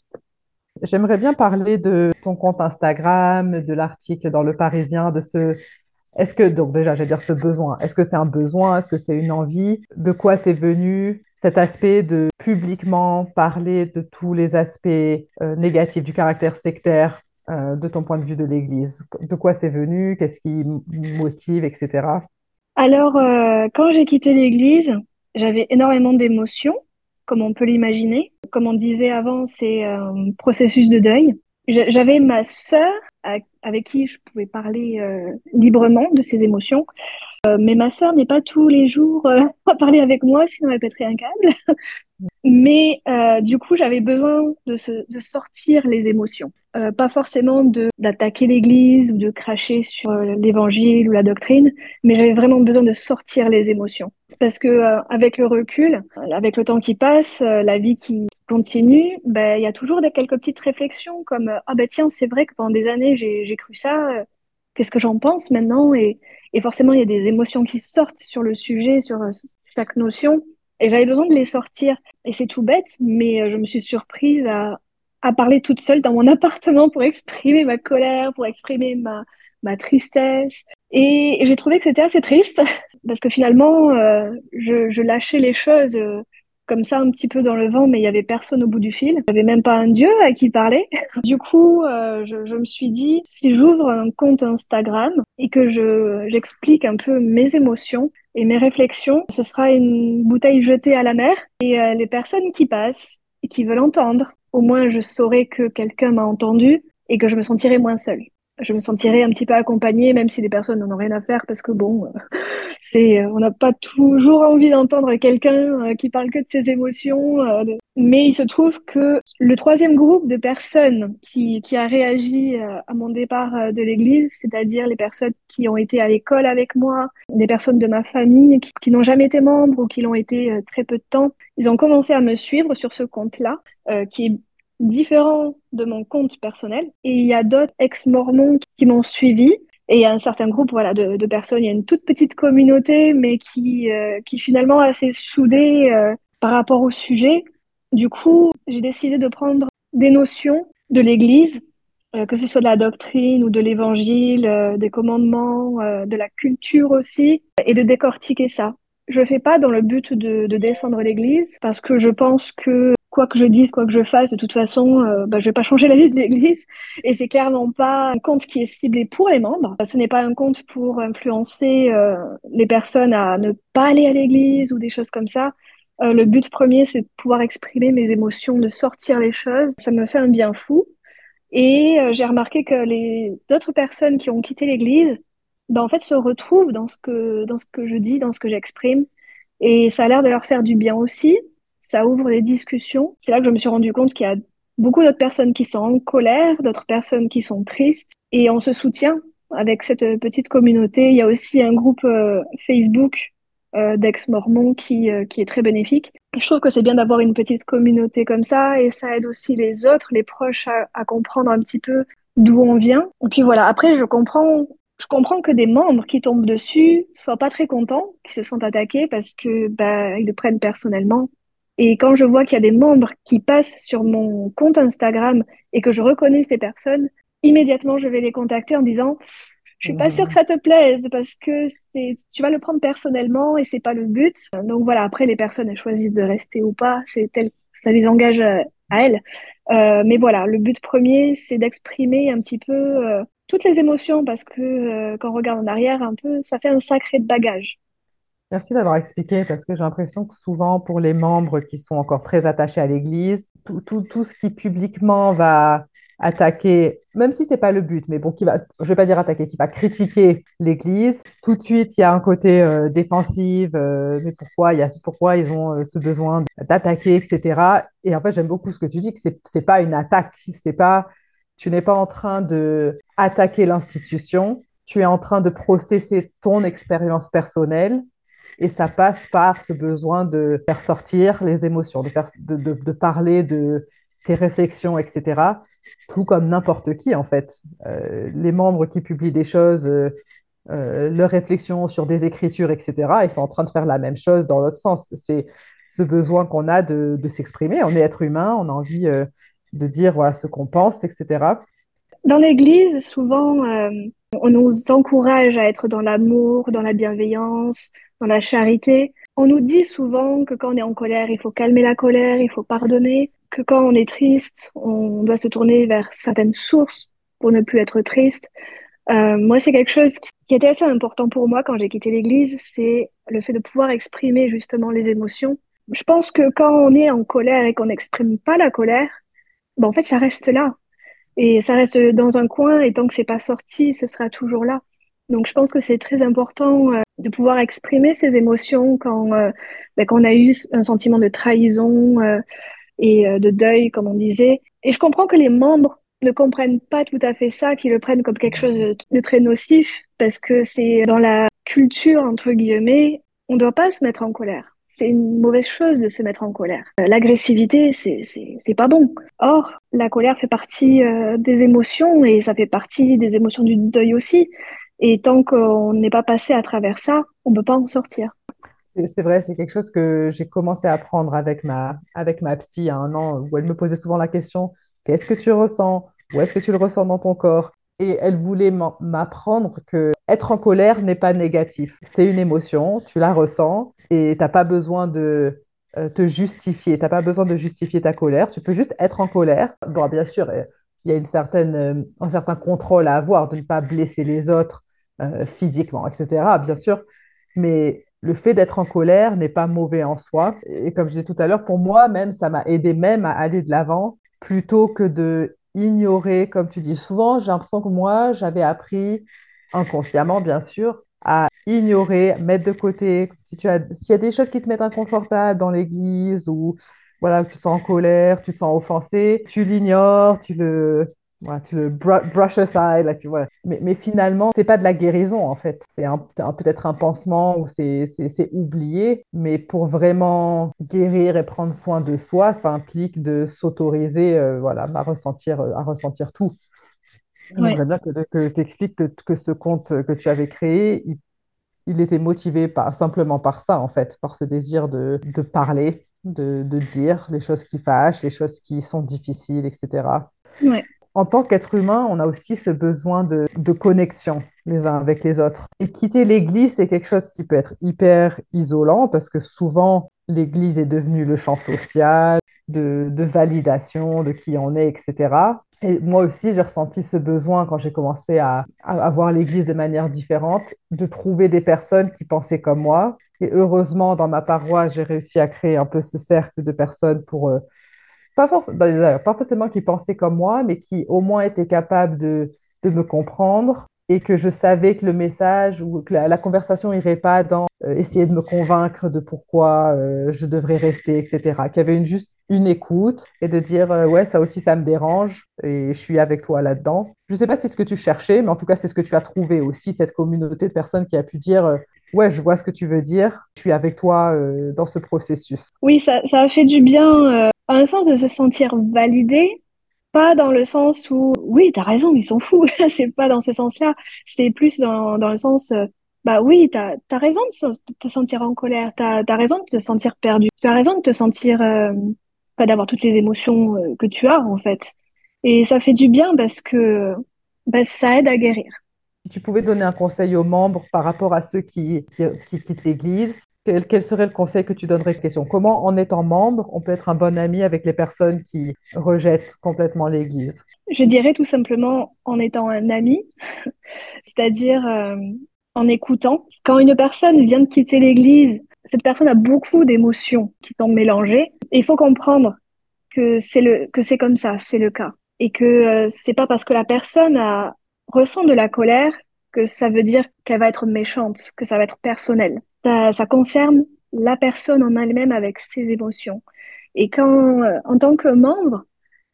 J'aimerais bien parler de ton compte Instagram, de l'article dans Le Parisien, de ce... Est-ce que, donc déjà, je vais dire ce besoin, est-ce que c'est un besoin, est-ce que c'est une envie, de quoi c'est venu, cet aspect de publiquement parler de tous les aspects euh, négatifs du caractère sectaire euh, de ton point de vue de l'Église, de quoi c'est venu, qu'est-ce qui motive, etc. Alors, euh, quand j'ai quitté l'Église, j'avais énormément d'émotions comme on peut l'imaginer. Comme on disait avant, c'est un processus de deuil. J'avais ma sœur avec qui je pouvais parler euh, librement de ses émotions, euh, mais ma sœur n'est pas tous les jours euh, (laughs) à parler avec moi, sinon elle pèterait un câble. (laughs) mais du coup, j'avais besoin de sortir les émotions. Pas forcément d'attaquer l'Église ou de cracher sur l'Évangile ou la doctrine, mais j'avais vraiment besoin de sortir les émotions. Parce que euh, avec le recul, avec le temps qui passe, euh, la vie qui continue, ben il y a toujours des quelques petites réflexions comme euh, ah ben tiens c'est vrai que pendant des années j'ai cru ça, qu'est-ce que j'en pense maintenant? Et, et forcément il y a des émotions qui sortent sur le sujet, sur chaque notion et j'avais besoin de les sortir. Et c'est tout bête mais je me suis surprise à à parler toute seule dans mon appartement pour exprimer ma colère, pour exprimer ma ma tristesse. Et j'ai trouvé que c'était assez triste (laughs) parce que finalement, euh, je, je, lâchais les choses euh, comme ça un petit peu dans le vent, mais il y avait personne au bout du fil. Il n'y avait même pas un dieu à qui parler. (laughs) du coup, euh, je, je, me suis dit, si j'ouvre un compte Instagram et que je j'explique un peu mes émotions et mes réflexions, ce sera une bouteille jetée à la mer. Et euh, les personnes qui passent et qui veulent entendre, au moins je saurai que quelqu'un m'a entendu et que je me sentirai moins seule je me sentirais un petit peu accompagnée, même si les personnes n'en ont rien à faire, parce que bon, euh, c'est, euh, on n'a pas toujours envie d'entendre quelqu'un euh, qui parle que de ses émotions. mais il se trouve que le troisième groupe de personnes qui, qui a réagi à mon départ de l'Église, c'est-à-dire les personnes qui ont été à l'école avec moi, des personnes de ma famille qui, qui n'ont jamais été membres ou qui l'ont été très peu de temps, ils ont commencé à me suivre sur ce compte-là, qui est différent de mon compte personnel. Et il y a d'autres ex-mormons qui m'ont suivi. Et il y a un certain groupe voilà, de, personnes, il y a une toute petite communauté, mais qui, euh, qui finalement est assez soudée euh, par rapport au sujet. Du coup, j'ai décidé de prendre des notions de l'Église, euh, que ce soit de la doctrine ou de l'Évangile, des commandements, de la culture aussi, et de décortiquer ça. Je le fais pas dans le but de, de descendre l'Église, parce que je pense que quoi que je dise, quoi que je fasse, de toute façon, euh, bah, je vais pas changer la vie de l'Église. Et c'est clairement pas un compte qui est ciblé pour les membres. Ce n'est pas un compte pour influencer euh, les personnes à ne pas aller à l'Église ou des choses comme ça. Euh, le but premier, c'est de pouvoir exprimer mes émotions, de sortir les choses. Ça me fait un bien fou. Et j'ai remarqué que les d'autres personnes qui ont quitté l'Église, bah, en fait, se retrouvent dans ce que dans ce que je dis, dans ce que j'exprime. Et ça a l'air de leur faire du bien aussi ça ouvre les discussions. C'est là que je me suis rendu compte qu'il y a beaucoup d'autres personnes qui sont en colère, d'autres personnes qui sont tristes, et on se soutient avec cette petite communauté. Il y a aussi un groupe euh, Facebook euh, d'ex-mormons qui, euh, qui est très bénéfique. Je trouve que c'est bien d'avoir une petite communauté comme ça, et ça aide aussi les autres, les proches, à, à comprendre un petit peu d'où on vient. Et puis voilà, après, je comprends je comprends que des membres qui tombent dessus soient pas très contents, qui se sentent attaqués parce que bah, ils le prennent personnellement. Et quand je vois qu'il y a des membres qui passent sur mon compte Instagram et que je reconnais ces personnes, immédiatement je vais les contacter en disant je suis pas sûre que ça te plaise parce que tu vas le prendre personnellement et c'est pas le but. Donc voilà, après les personnes choisissent de rester ou pas, c'est ça les engage à, elles. Euh, mais voilà, le but premier c'est d'exprimer un petit peu euh, toutes les émotions parce que euh, quand on regarde en arrière un peu, ça fait un sacré bagage. Merci d'avoir expliqué parce que j'ai l'impression que souvent pour les membres qui sont encore très attachés à l'Église, tout, ce qui publiquement va attaquer, même si c'est pas le but, mais bon, qui va, je vais pas dire attaquer, qui va critiquer l'Église, tout de suite il y a un côté euh, défensif, euh, mais pourquoi y a pourquoi ils ont ce besoin d'attaquer, etc. Et en fait j'aime beaucoup ce que tu dis que c'est c'est pas une attaque, c'est pas tu n'es pas en train de attaquer l'institution, tu es en train de processer ton expérience personnelle et ça passe par ce besoin de faire sortir les émotions, de, parler de tes réflexions, etc. Tout comme n'importe qui, en fait. Euh, les membres qui publient des choses, euh, euh, leurs réflexions sur des écritures, etc., ils sont en train de faire la même chose dans l'autre sens. C'est ce besoin qu'on a de s'exprimer. On est être humain, on a envie de dire ce qu'on pense, etc. Dans l'Église, souvent, euh, on nous encourage à être dans l'amour, dans la bienveillance, dans la charité. On nous dit souvent que quand on est en colère, il faut calmer la colère, il faut pardonner, que quand on est triste, on doit se tourner vers certaines sources pour ne plus être triste. Euh, moi, c'est quelque chose qui était assez important pour moi quand j'ai quitté l'Église, c'est le fait de pouvoir exprimer justement les émotions. Je pense que quand on est en colère et qu'on n'exprime pas la colère, ben, en fait, ça reste là. Et ça reste dans un coin, et tant que c'est pas sorti, ce sera toujours là. Donc, je pense que c'est très important euh, de pouvoir exprimer ses émotions quand, euh, quand on a eu un sentiment de trahison euh, et de deuil, comme on disait. Et je comprends que les membres ne comprennent pas tout à fait ça, qu'ils le prennent comme quelque chose de très nocif, parce que c'est dans la culture, entre guillemets, on ne doit pas se mettre en colère c'est une mauvaise chose de se mettre en colère. Euh, l'agressivité, c'est, pas bon. Or, la colère fait partie euh, des émotions et ça fait partie des émotions du deuil aussi. Et tant qu'on n'est pas passé à travers ça, on ne peut pas en sortir. C'est vrai, c'est quelque chose que j'ai commencé à apprendre avec ma, avec ma psy il y a un an, où elle me posait souvent la question, qu'est-ce que tu ressens? Où est-ce que tu le ressens dans ton corps? Et elle voulait m'apprendre que être en colère n'est pas négatif. C'est une émotion, tu la ressens et tu n'as pas besoin de euh, te justifier. Tu n'as pas besoin de justifier ta colère. Tu peux juste être en colère. Bon, bien sûr, euh, il y a une certaine, euh, un certain contrôle à avoir de ne pas blesser les autres physiquement, etc. Bien sûr. Mais le fait d'être en colère n'est pas mauvais en soi. Et comme je disais tout à l'heure, pour moi, même, ça m'a aidé même à aller de l'avant plutôt que de ignorer, comme tu dis souvent. J'ai l'impression que moi, j'avais appris inconsciemment, bien sûr, à ignorer, mettre de côté. Si tu as, s'il y a des choses qui te mettent inconfortable dans l'église ou voilà, tu te sens en colère, tu te sens offensé, tu l'ignores, tu le, voilà, tu le brush aside, là, tu vois. Mais, mais finalement, c'est pas de la guérison en fait. C'est un, peut-être un pansement ou c'est, c'est, oublié. Mais pour vraiment guérir et prendre soin de soi, ça implique de s'autoriser, euh, voilà, à ressentir, à ressentir tout. J'aime bien que, tu expliques que, ce compte que tu avais créé, il, était motivé par, simplement par ça, en fait, par ce désir de, parler, de, dire les choses qui fâchent, les choses qui sont difficiles, etc. En tant qu'être humain, on a aussi ce besoin de, connexion les uns avec les autres. Et quitter l'Église, c'est quelque chose qui peut être hyper isolant parce que souvent, l'Église est devenue le champ social, de, de validation de qui on est, etc. Et moi aussi, j'ai ressenti ce besoin quand j'ai commencé à, à, voir l'Église de manière différente, de trouver des personnes qui pensaient comme moi. Et heureusement, dans ma paroisse, j'ai réussi à créer un peu ce cercle de personnes pour, euh, pas, forcément, pas forcément qui pensaient comme moi, mais qui au moins étaient capables de, de me comprendre et que je savais que le message ou que la, conversation irait pas dans euh, essayer de me convaincre de pourquoi euh, je devrais rester, etc. Qu'il y avait juste une écoute et de dire euh, ouais, ça aussi, ça me dérange et je suis avec toi là-dedans. Je sais pas si c'est ce que tu cherchais, mais en tout cas, c'est ce que tu as trouvé aussi, cette communauté de personnes qui a pu dire ouais, je vois ce que tu veux dire, je suis avec toi dans ce processus. Oui, ça, ça a fait du bien, à un sens de se sentir validé pas dans le sens où, oui, t'as raison, ils sont fous. (laughs) c'est pas dans ce sens-là. C'est plus dans, dans le sens, euh, bah oui, t'as as raison de, te sentir en colère. T'as as raison de te sentir perdu. Tu as raison de te sentir, euh, pas d'avoir toutes les émotions euh, que tu as, en fait. Et ça fait du bien parce que bah, ça aide à guérir. Si tu pouvais donner un conseil aux membres par rapport à ceux qui, qui, qui quittent l'Église, quel, serait le conseil que tu donnerais question? Comment, en étant membre, on peut être un bon ami avec les personnes qui rejettent complètement l'Église? Je dirais tout simplement en étant un ami, (laughs) c'est-à-dire euh, en écoutant. Quand une personne vient de quitter l'Église, cette personne a beaucoup d'émotions qui sont mélangées. il faut comprendre que c'est le que c'est comme ça, c'est le cas, et que euh, c'est pas parce que la personne ressent de la colère que ça veut dire qu'elle va être méchante, que ça va être personnel ça, concerne la personne en elle-même avec ses émotions. Et quand, euh, en tant que membre,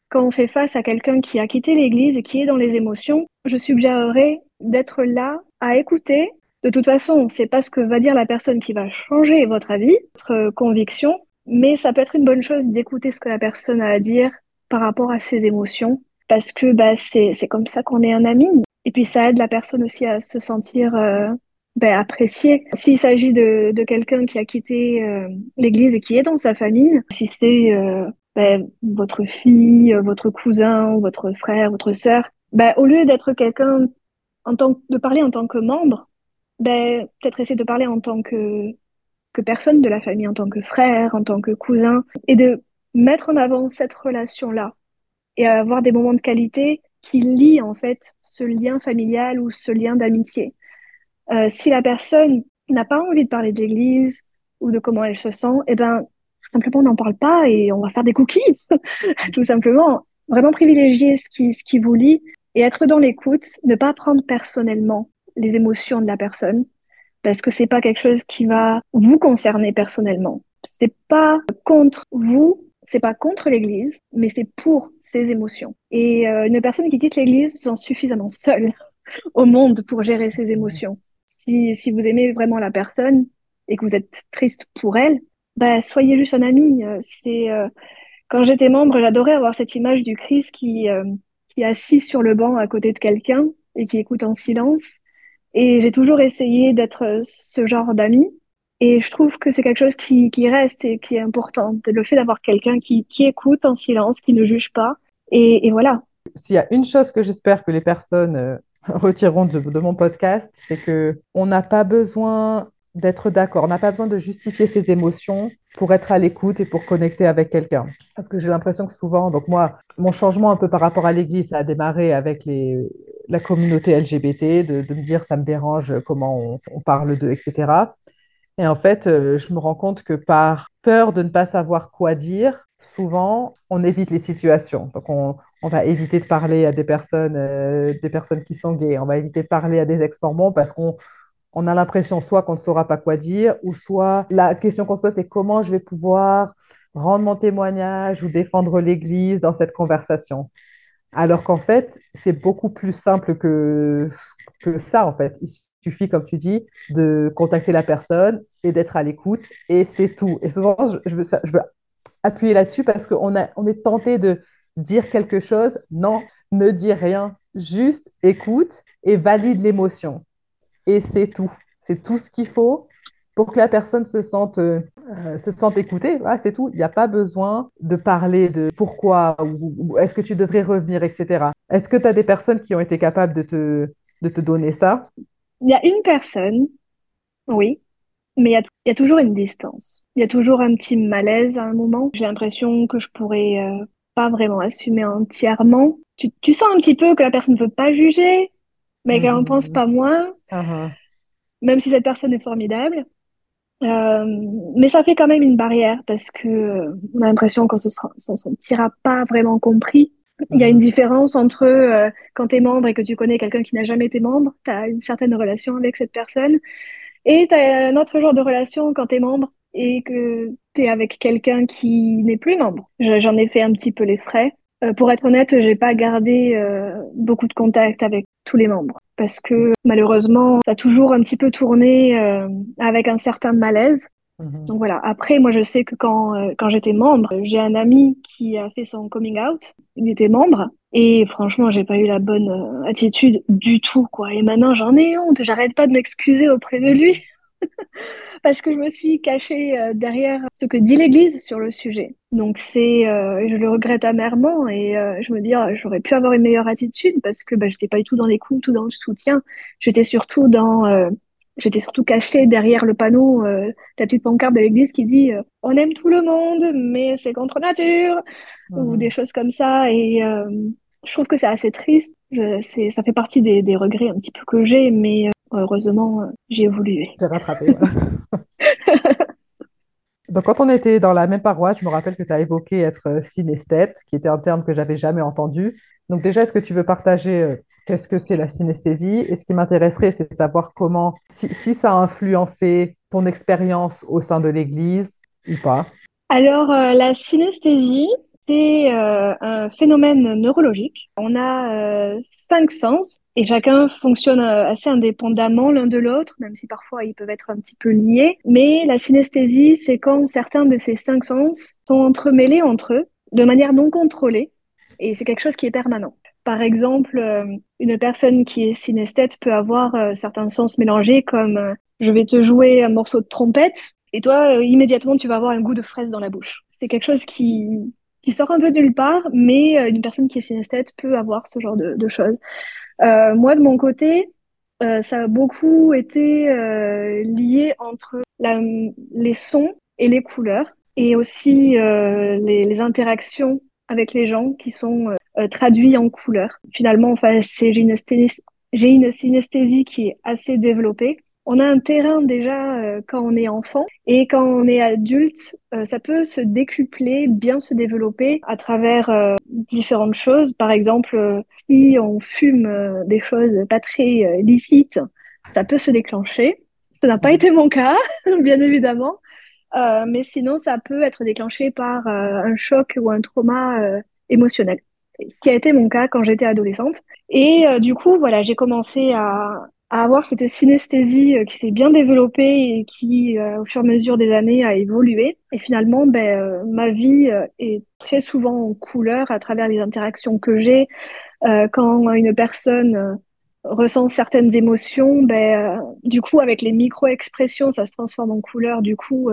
quand on fait face à quelqu'un qui a quitté l'Église et qui est dans les émotions, je suggérerais d'être là à écouter. De toute façon, c'est pas ce que va dire la personne qui va changer votre avis, votre conviction, mais ça peut être une bonne chose d'écouter ce que la personne a à dire par rapport à ses émotions, parce que bah, c'est comme ça qu'on est un ami. Et puis ça aide la personne aussi à se sentir euh, ben, apprécier. S'il s'agit de, de quelqu'un qui a quitté euh, l'Église et qui est dans sa famille, si c'est euh, ben, votre fille, votre cousin, votre frère, votre sœur, ben, au lieu d'être quelqu'un en tant de parler en tant que membre, ben, peut-être essayer de parler en tant que que personne de la famille, en tant que frère, en tant que cousin, et de mettre en avant cette relation-là et avoir des moments de qualité qui lient en fait ce lien familial ou ce lien d'amitié. Euh, si la personne n'a pas envie de parler d'église ou de comment elle se sent, eh ben, simplement, on n'en parle pas et on va faire des cookies, (laughs) tout simplement. Vraiment privilégier ce qui, ce qui vous lie et être dans l'écoute, ne pas prendre personnellement les émotions de la personne, parce que c'est pas quelque chose qui va vous concerner personnellement. C'est pas contre vous, c'est pas contre l'Église, mais c'est pour ses émotions. Et euh, une personne qui quitte l'Église se sent suffisamment seule (laughs) au monde pour gérer ses émotions. Si, vous aimez vraiment la personne et que vous êtes triste pour elle, bah, soyez juste un ami. Euh, c'est euh, quand j'étais membre, j'adorais avoir cette image du Christ qui, euh, qui est assis sur le banc à côté de quelqu'un et qui écoute en silence. Et j'ai toujours essayé d'être ce genre d'ami. Et je trouve que c'est quelque chose qui, reste et qui est important. Le fait d'avoir quelqu'un qui, écoute en silence, qui ne juge pas. Et voilà. S'il y a une chose que j'espère que les personnes (laughs) retirons de, mon podcast, c'est que on n'a pas besoin d'être d'accord, on n'a pas besoin de justifier ses émotions pour être à l'écoute et pour connecter avec quelqu'un. Parce que j'ai l'impression que souvent, donc moi, mon changement un peu par rapport à l'Église, ça a démarré avec les, la communauté LGBT, de, me dire ça me dérange comment on, parle d'eux, etc. Et en fait, euh, je me rends compte que par peur de ne pas savoir quoi dire, souvent, on évite les situations. Donc, on, on va éviter de parler à des personnes, euh, des personnes qui sont gays, on va éviter de parler à des ex-mormons parce qu'on on a l'impression soit qu'on ne saura pas quoi dire, ou soit la question qu'on se pose, c'est comment je vais pouvoir rendre mon témoignage ou défendre l'Église dans cette conversation. Alors qu'en fait, c'est beaucoup plus simple que, que ça, en fait. Il suffit, comme tu dis, de contacter la personne et d'être à l'écoute, et c'est tout. Et souvent, je, veux, je veux appuyer là-dessus parce qu'on on est tenté de dire quelque chose. Non, ne dis rien. Juste écoute et valide l'émotion. Et c'est tout. C'est tout ce qu'il faut pour que la personne se sente, euh, se sente écoutée. c'est tout. Il n'y a pas besoin de parler de pourquoi ou, est-ce que tu devrais revenir, etc. Est-ce que tu as des personnes qui ont été capables de te, de te donner ça? Il y a une personne, oui, mais il y, a, toujours une distance. Il y a toujours un petit malaise à un moment. J'ai l'impression que je pourrais euh, pas vraiment assumer entièrement. Tu, tu sens un petit peu que la personne ne veut pas juger, mais qu'elle n'en mhm. pense pas moins, uh-huh. même si cette personne est formidable. Euh, mais ça fait quand même une barrière parce que on a l'impression qu'on se, se sentira pas vraiment compris. Il y a une différence entre euh, quand tu es membre et que tu connais quelqu'un qui n'a jamais été membre, tu as une certaine relation avec cette personne. Et tu as un autre genre de relation quand tu es membre et que tu es avec quelqu'un qui n'est plus membre. J'en ai fait un petit peu les frais. Euh, pour être honnête, j'ai pas gardé euh, beaucoup de contact avec tous les membres parce que malheureusement, ça a toujours un petit peu tourné euh, avec un certain malaise. Mhm. Donc voilà. Après, moi, je sais que quand, quand j'étais membre, j'ai un ami qui a fait son coming out. Il était membre. Et franchement, j'ai pas eu la bonne attitude du tout, quoi. Et maintenant, j'en ai honte. J'arrête pas de m'excuser auprès de lui. (laughs) (laughs) parce que je me suis cachée euh, derrière ce que dit l'Église sur le sujet. Donc c'est, euh, je le regrette amèrement et euh, je me dis, oh, j'aurais pu avoir une meilleure attitude parce que bah, j'étais pas du tout dans les coups, tout dans le soutien. J'étais surtout dans, j'étais surtout cachée derrière le panneau, la petite pancarte de l'Église qui dit, on aime tout le monde, mais c'est contre nature ou mhm. des choses comme ça et je trouve que c'est assez triste. Je, ça fait partie des, des, regrets un petit peu que j'ai, mais heureusement, euh, j'ai évolué. J'ai rattrapé. (laughs) Donc, quand on était dans la même paroisse, je me rappelle que tu as évoqué être euh, synesthète, qui était un terme que j'avais jamais entendu. Donc, déjà, est-ce que tu veux partager euh, qu'est-ce que c'est la synesthésie? Et ce qui m'intéresserait, c'est de savoir comment, si, si, ça a influencé ton expérience au sein de l'Église ou pas. Alors, la synesthésie, c'est euh, un phénomène neurologique. On a euh, cinq sens et chacun fonctionne euh, assez indépendamment l'un de l'autre, même si parfois ils peuvent être un petit peu liés. Mais la synesthésie, c'est quand certains de ces cinq sens sont entremêlés entre eux de manière non contrôlée et c'est quelque chose qui est permanent. Par exemple, une personne qui est synesthète peut avoir certains sens mélangés comme je vais te jouer un morceau de trompette et toi, immédiatement, tu vas avoir un goût de fraise dans la bouche. C'est quelque chose qui, qui sort un peu de nulle part, mais euh, une personne qui est synesthète peut avoir ce genre de, choses. Euh, moi, de mon côté, euh, ça a beaucoup été lié entre les sons et les couleurs, et aussi les, interactions avec les gens qui sont traduits en couleurs. Finalement, enfin, j'ai une, une synesthésie qui est assez développée, on a un terrain déjà euh, quand on est enfant et quand on est adulte, euh, ça peut se décupler, bien se développer à travers euh, différentes choses. Par exemple, si on fume des choses pas très licites, ça peut se déclencher. Ça n'a pas été mon cas, (laughs) bien évidemment, mais sinon ça peut être déclenché par un choc ou un trauma émotionnel ce qui a été mon cas quand j'étais adolescente. Et du coup, voilà, j'ai commencé à, à avoir cette synesthésie euh, qui s'est bien développée et qui, euh, au fur et à mesure des années, a évolué. Et finalement, ben, euh, ma vie est très souvent en couleur à travers les interactions que j'ai. quand une personne ressent certaines émotions, ben, du coup, avec les micro-expressions, ça se transforme en couleur. Du coup,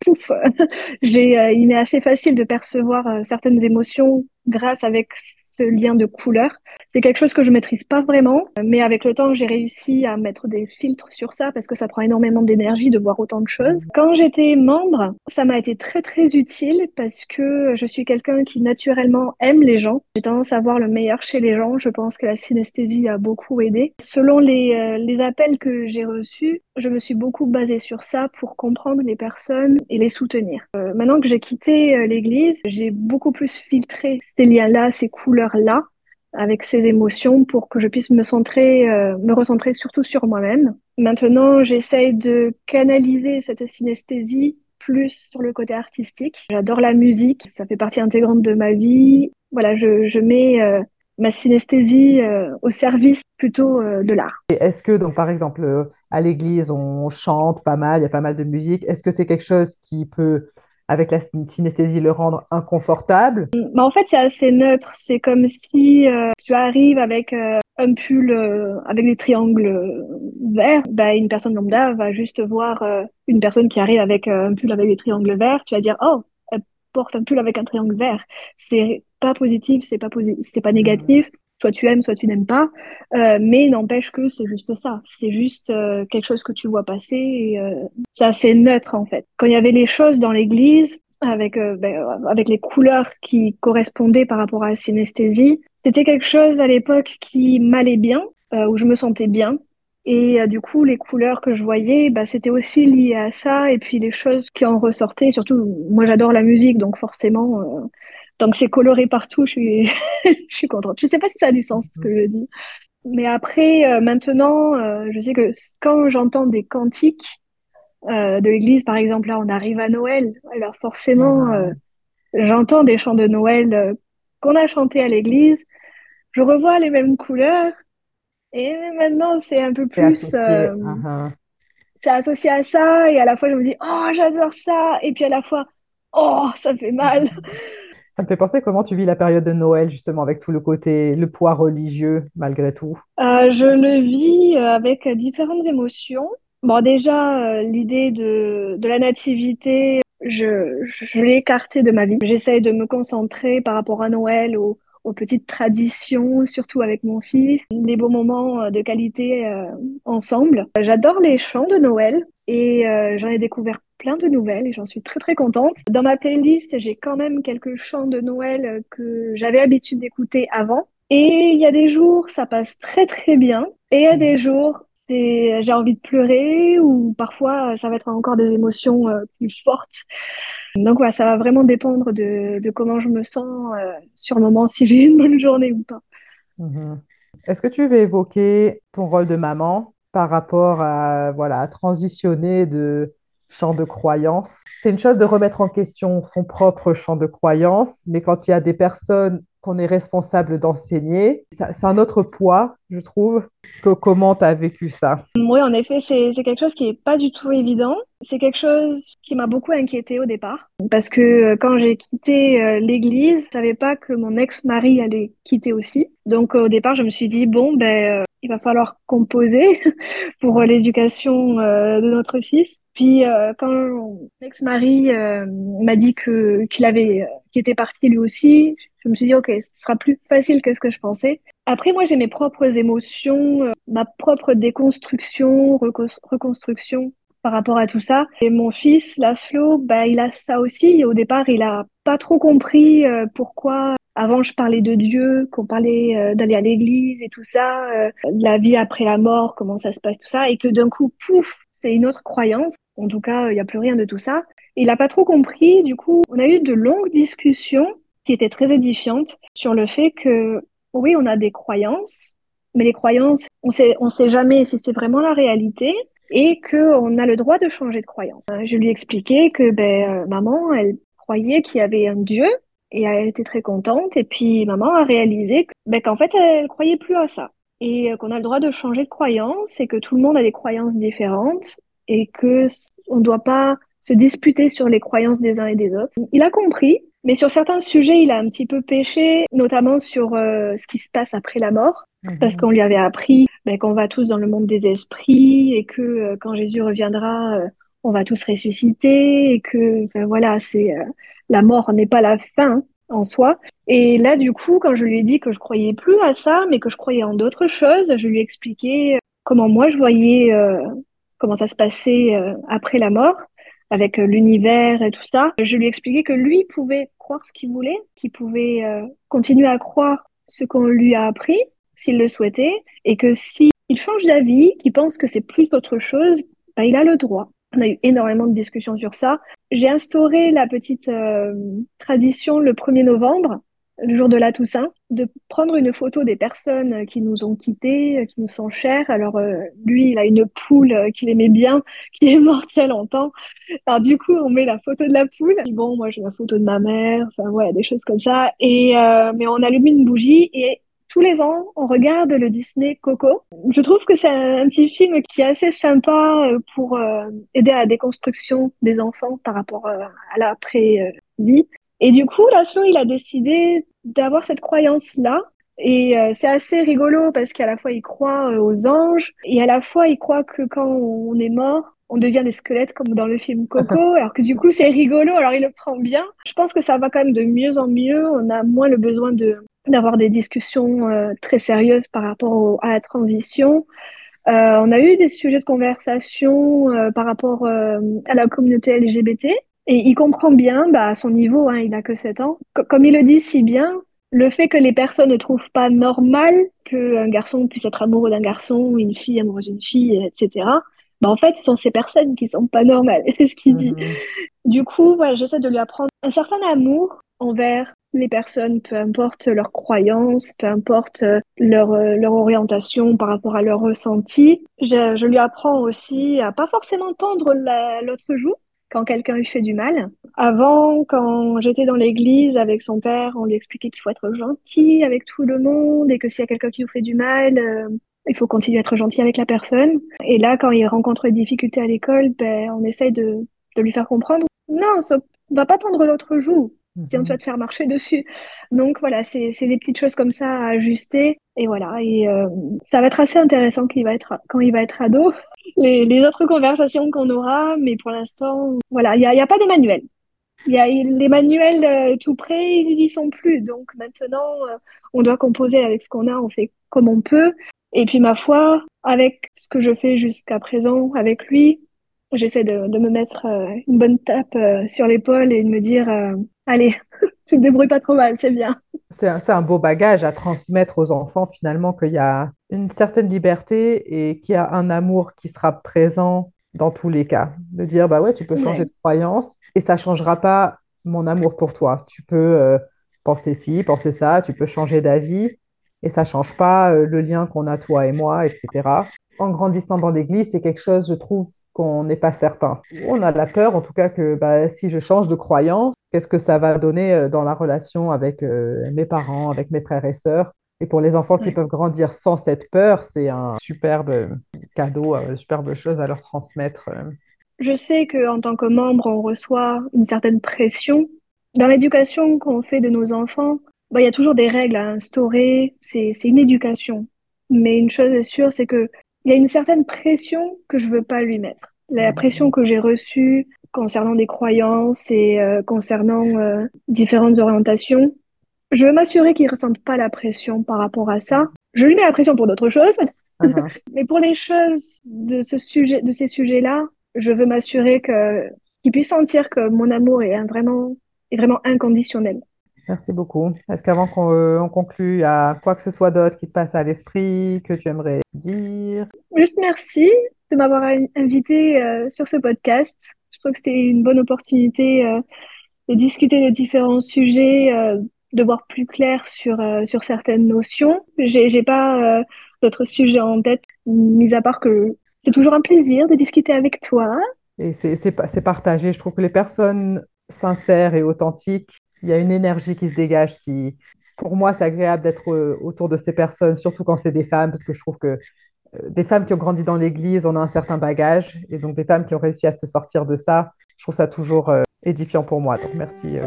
pouf, (laughs) j'ai, il est assez facile de percevoir certaines émotions grâce avec ce lien de couleur. C'est quelque chose que je maîtrise pas vraiment, mais avec le temps, j'ai réussi à mettre des filtres sur ça parce que ça prend énormément d'énergie de voir autant de choses. Quand j'étais membre, ça m'a été très très utile parce que je suis quelqu'un qui naturellement aime les gens. J'ai tendance à voir le meilleur chez les gens. Je pense que la synesthésie a beaucoup aidé. Selon les, euh, les appels que j'ai reçus, je me suis beaucoup basée sur ça pour comprendre les personnes et les soutenir. Euh, maintenant que j'ai quitté euh, l'église, j'ai beaucoup plus filtré ces liens-là, ces couleurs-là avec ces émotions pour que je puisse me centrer, euh, me recentrer surtout sur moi-même. Maintenant, j'essaye de canaliser cette synesthésie plus sur le côté artistique. J'adore la musique, ça fait partie intégrante de ma vie. Voilà, je, je mets euh, ma synesthésie euh, au service plutôt de l'art. Est-ce que, donc, par exemple, à l'église, on chante pas mal, il y a pas mal de musique. Est-ce que c'est quelque chose qui peut avec la synesthésie le rendre inconfortable bah En fait, c'est assez neutre. C'est comme si euh, tu arrives avec euh, un pull euh, avec des triangles verts. Bah, une personne lambda va juste voir une personne qui arrive avec un pull avec des triangles verts. Tu vas dire, oh, elle porte un pull avec un triangle vert. C'est pas positif, c'est pas, c'est pas négatif soit tu aimes, soit tu n'aimes pas, euh, mais n'empêche que c'est juste ça. C'est juste euh, quelque chose que tu vois passer et euh, c'est assez neutre en fait. Quand il y avait les choses dans l'église, avec, ben, avec les couleurs qui correspondaient par rapport à la synesthésie, c'était quelque chose à l'époque qui m'allait bien, où je me sentais bien. Et du coup, les couleurs que je voyais, bah, c'était aussi lié à ça. Et puis les choses qui en ressortaient, surtout, moi j'adore la musique, donc forcément, Donc c'est coloré partout, je suis, (laughs) je suis contente. Je sais pas si ça a du sens ce que je dis. Mais après, euh, maintenant, euh, je sais que quand j'entends des cantiques euh, de l'église, par exemple, là, on arrive à Noël, alors forcément, Ah, j'entends des chants de Noël qu'on a chantés à l'église, je revois les mêmes couleurs, et maintenant, c'est un peu c'est plus, associé. ah. c'est associé à ça, et à la fois, je me dis, oh, j'adore ça, et puis à la fois, oh, ça fait mal. (laughs) Ça me fait penser comment tu vis la période de Noël, justement, avec tout le côté, le poids religieux, malgré tout? Euh, je le vis euh, avec différentes émotions. Bon, déjà, euh, l'idée de, la nativité, je, l'ai écartée de ma vie. J'essaye de me concentrer par rapport à Noël, aux, aux petites traditions, surtout avec mon fils, les beaux moments euh, de qualité euh, ensemble. J'adore les chants de Noël et euh, j'en ai découvert plein de nouvelles et j'en suis très très contente. Dans ma playlist, j'ai quand même quelques chants de Noël que j'avais l'habitude d'écouter avant. Et il y a des jours, ça passe très très bien. Et il y a des Mhm. jours, c'est- j'ai envie de pleurer ou parfois ça va être encore des émotions euh, plus fortes. Donc voilà, ça va vraiment dépendre de, de comment je me sens euh, sur le moment, (laughs) si j'ai une bonne journée ou pas. Mhm. Est-ce que tu veux évoquer ton rôle de maman par rapport à, voilà, à transitionner de champ de croyance? C'est une chose de remettre en question son propre champ de croyance, mais quand il y a des personnes qu'on est responsable d'enseigner, c'est un autre poids, je trouve. Que, comment tu as vécu ça? Oui, en effet, c'est quelque chose qui est pas du tout évident. C'est quelque chose qui m'a beaucoup inquiétée au départ, parce que euh, quand j'ai quitté euh, l'église, je savais pas que mon ex-mari allait quitter aussi. Donc euh, au départ, je me suis dit bon, ben il va falloir composer (laughs) pour l'éducation de notre fils. Puis quand mon ex-mari m'a dit que qu'il avait qu'il était parti lui aussi, je me suis dit ok, ce sera plus facile que ce que je pensais. Après, moi, j'ai mes propres émotions, euh, ma propre déconstruction, recon- reconstruction par rapport à tout ça. Et mon fils, Laszlo, bah, il a ça aussi. Au départ, il a pas trop compris euh, pourquoi. Avant, je parlais de Dieu, qu'on parlait euh, d'aller à l'église et tout ça, la vie après la mort, comment ça se passe, tout ça, et que d'un coup, pouf, c'est une autre croyance. En tout cas, il n'y a plus rien de tout ça. Il n'a pas trop compris. Du coup, on a eu de longues discussions qui étaient très édifiantes sur le fait que oui, on a des croyances, mais les croyances, on sait, on sait jamais si c'est vraiment la réalité et que on a le droit de changer de croyance. Euh, Je lui ai expliqué que ben, euh, maman, elle croyait qu'il y avait un Dieu et elle était très contente. Et puis maman a réalisé ben, qu'en fait, elle croyait plus à ça et euh, qu'on a le droit de changer de croyance et que tout le monde a des croyances différentes et que on ne doit pas se disputer sur les croyances des uns et des autres. Il a compris, mais sur certains sujets, il a un petit peu péché, notamment sur euh, ce qui se passe après la mort, parce Mhm. qu'on lui avait appris ben, qu'on va tous dans le monde des esprits et que euh, quand Jésus reviendra, euh, on va tous ressusciter et que ben, voilà, c'est euh, la mort n'est pas la fin en soi. Et là, du coup, quand je lui ai dit que je croyais plus à ça, mais que je croyais en d'autres choses, je lui ai expliqué euh, comment moi je voyais euh, comment ça se passait euh, après la mort avec l'univers et tout ça. Je lui ai expliqué que lui pouvait croire ce qu'il voulait, qu'il pouvait euh, continuer à croire ce qu'on lui a appris s'il le souhaitait, et que si il change d'avis, qu'il pense que c'est plus autre chose, ben, il a le droit. On a eu énormément de discussions sur ça. J'ai instauré la petite euh, tradition le 1er novembre, le jour de la Toussaint, de prendre une photo des personnes qui nous ont quittés, qui nous sont chères. Alors euh, lui, il a une poule qu'il aimait bien, (laughs) qui est morte il y a longtemps. Alors du coup, on met la photo de la poule. Bon, moi j'ai la photo de ma mère, enfin ouais, des choses comme ça. Et euh, mais on allume une bougie et tous les ans, on regarde le Disney Coco. Je trouve que c'est un, un petit film qui est assez sympa euh, pour euh, aider à la déconstruction des enfants par rapport euh, à l'après-vie. Et du coup, Laszlo, il a décidé d'avoir cette croyance-là. Et euh, c'est assez rigolo parce qu'à la fois, il croit euh, aux anges et à la fois, il croit que quand on est mort, on devient des squelettes comme dans le film Coco, (laughs) alors que du coup c'est rigolo, alors il le prend bien. Je pense que ça va quand même de mieux en mieux, on a moins le besoin de d'avoir des discussions euh, très sérieuses par rapport au- à la transition. Euh, on a eu des sujets de conversation euh, par rapport à la communauté LGBT et il comprend bien, bah, à son niveau, hein, il a que 7 ans. Co- comme il le dit si bien, le fait que les personnes ne trouvent pas normal qu'un garçon puisse être amoureux d'un garçon ou une fille amoureuse d'une fille, etc. Bah, en fait, ce sont ces personnes qui sont pas normales. (laughs) C'est ce qu'il dit. Mhm. Du coup, voilà, j'essaie de lui apprendre un certain amour envers les personnes, peu importe leurs croyances, peu importe euh, leur, euh, leur orientation par rapport à leur ressenti. Je, je lui apprends aussi à pas forcément tendre l'autre joue quand quelqu'un lui fait du mal. Avant, quand j'étais dans l'église avec son père, on lui expliquait qu'il faut être gentil avec tout le monde et que s'il y a quelqu'un qui nous fait du mal, euh, il faut continuer à être gentil avec la personne. Et là, quand il rencontre des difficultés à l'école, ben, on essaye de, de lui faire comprendre, non, on va pas tendre l'autre joue. Sinon, tu vas te faire marcher dessus. Donc voilà, c'est des petites choses comme ça à ajuster. Et voilà, et euh, ça va être assez intéressant quand il va être, quand il va être ado. (laughs) Les, les autres conversations qu'on aura, mais pour l'instant, voilà, il n'y a, y a pas de manuel. Y a les manuels euh, tout près, ils y sont plus. Donc maintenant, euh, on doit composer avec ce qu'on a, on fait comme on peut. Et puis ma foi, avec ce que je fais jusqu'à présent avec lui, j'essaie de, de, me mettre une bonne tape sur l'épaule et de me dire allez, (laughs) tu te débrouilles pas trop mal, c'est bien. C'est un, un, beau bagage à transmettre aux enfants finalement qu'il y a une certaine liberté et qu'il y a un amour qui sera présent dans tous les cas. De dire, bah ouais, tu peux changer de croyance et ça changera pas mon amour pour toi. Tu peux euh, penser ci, penser ça, tu peux changer d'avis et ça change pas euh, le lien qu'on a toi et moi, etc. En grandissant dans l'église, c'est quelque chose, je trouve, qu'on n'est pas certain. On a la peur, en tout cas, que bah, si je change de croyance, qu'est-ce que ça va donner euh, dans la relation avec euh, mes parents, avec mes frères et sœurs? Et pour les enfants qui peuvent grandir sans cette peur, c'est un superbe cadeau, une superbe chose à leur transmettre. Euh. Je sais qu'en tant que membre, on reçoit une certaine pression. Dans l'éducation qu'on fait de nos enfants, bah, il y a toujours des règles à instaurer. C'est une éducation. Mais une chose est sûre, c'est que il y a une certaine pression que je veux pas lui mettre. La pression que j'ai reçue concernant des croyances et euh, concernant euh, différentes orientations, je veux m'assurer qu'il ne ressente pas la pression par rapport à ça. Je lui mets la pression pour d'autres choses, (laughs) mais pour les choses de ce sujet, de ces sujets-là, je veux m'assurer que qu'il puisse sentir que mon amour est vraiment est vraiment inconditionnel. Merci beaucoup. Est-ce qu'avant qu'on euh, conclue, il y a quoi que ce soit d'autre qui te passe à l'esprit, que tu aimerais dire? Juste merci de m'avoir invité euh, sur ce podcast. Je trouve que c'était une bonne opportunité euh, de discuter de différents sujets, de voir plus clair sur, sur certaines notions. J'ai, pas d'autres sujets en tête, mis à part que c'est toujours un plaisir de discuter avec toi. Et c'est partagé. Je trouve que les personnes sincères et authentiques il y a une énergie qui se dégage qui, pour moi, c'est agréable d'être euh, autour de ces personnes, surtout quand c'est des femmes, parce que je trouve que euh, des femmes qui ont grandi dans l'église, on a un certain bagage, et donc des femmes qui ont réussi à se sortir de ça, je trouve ça toujours euh, édifiant pour moi. Donc merci.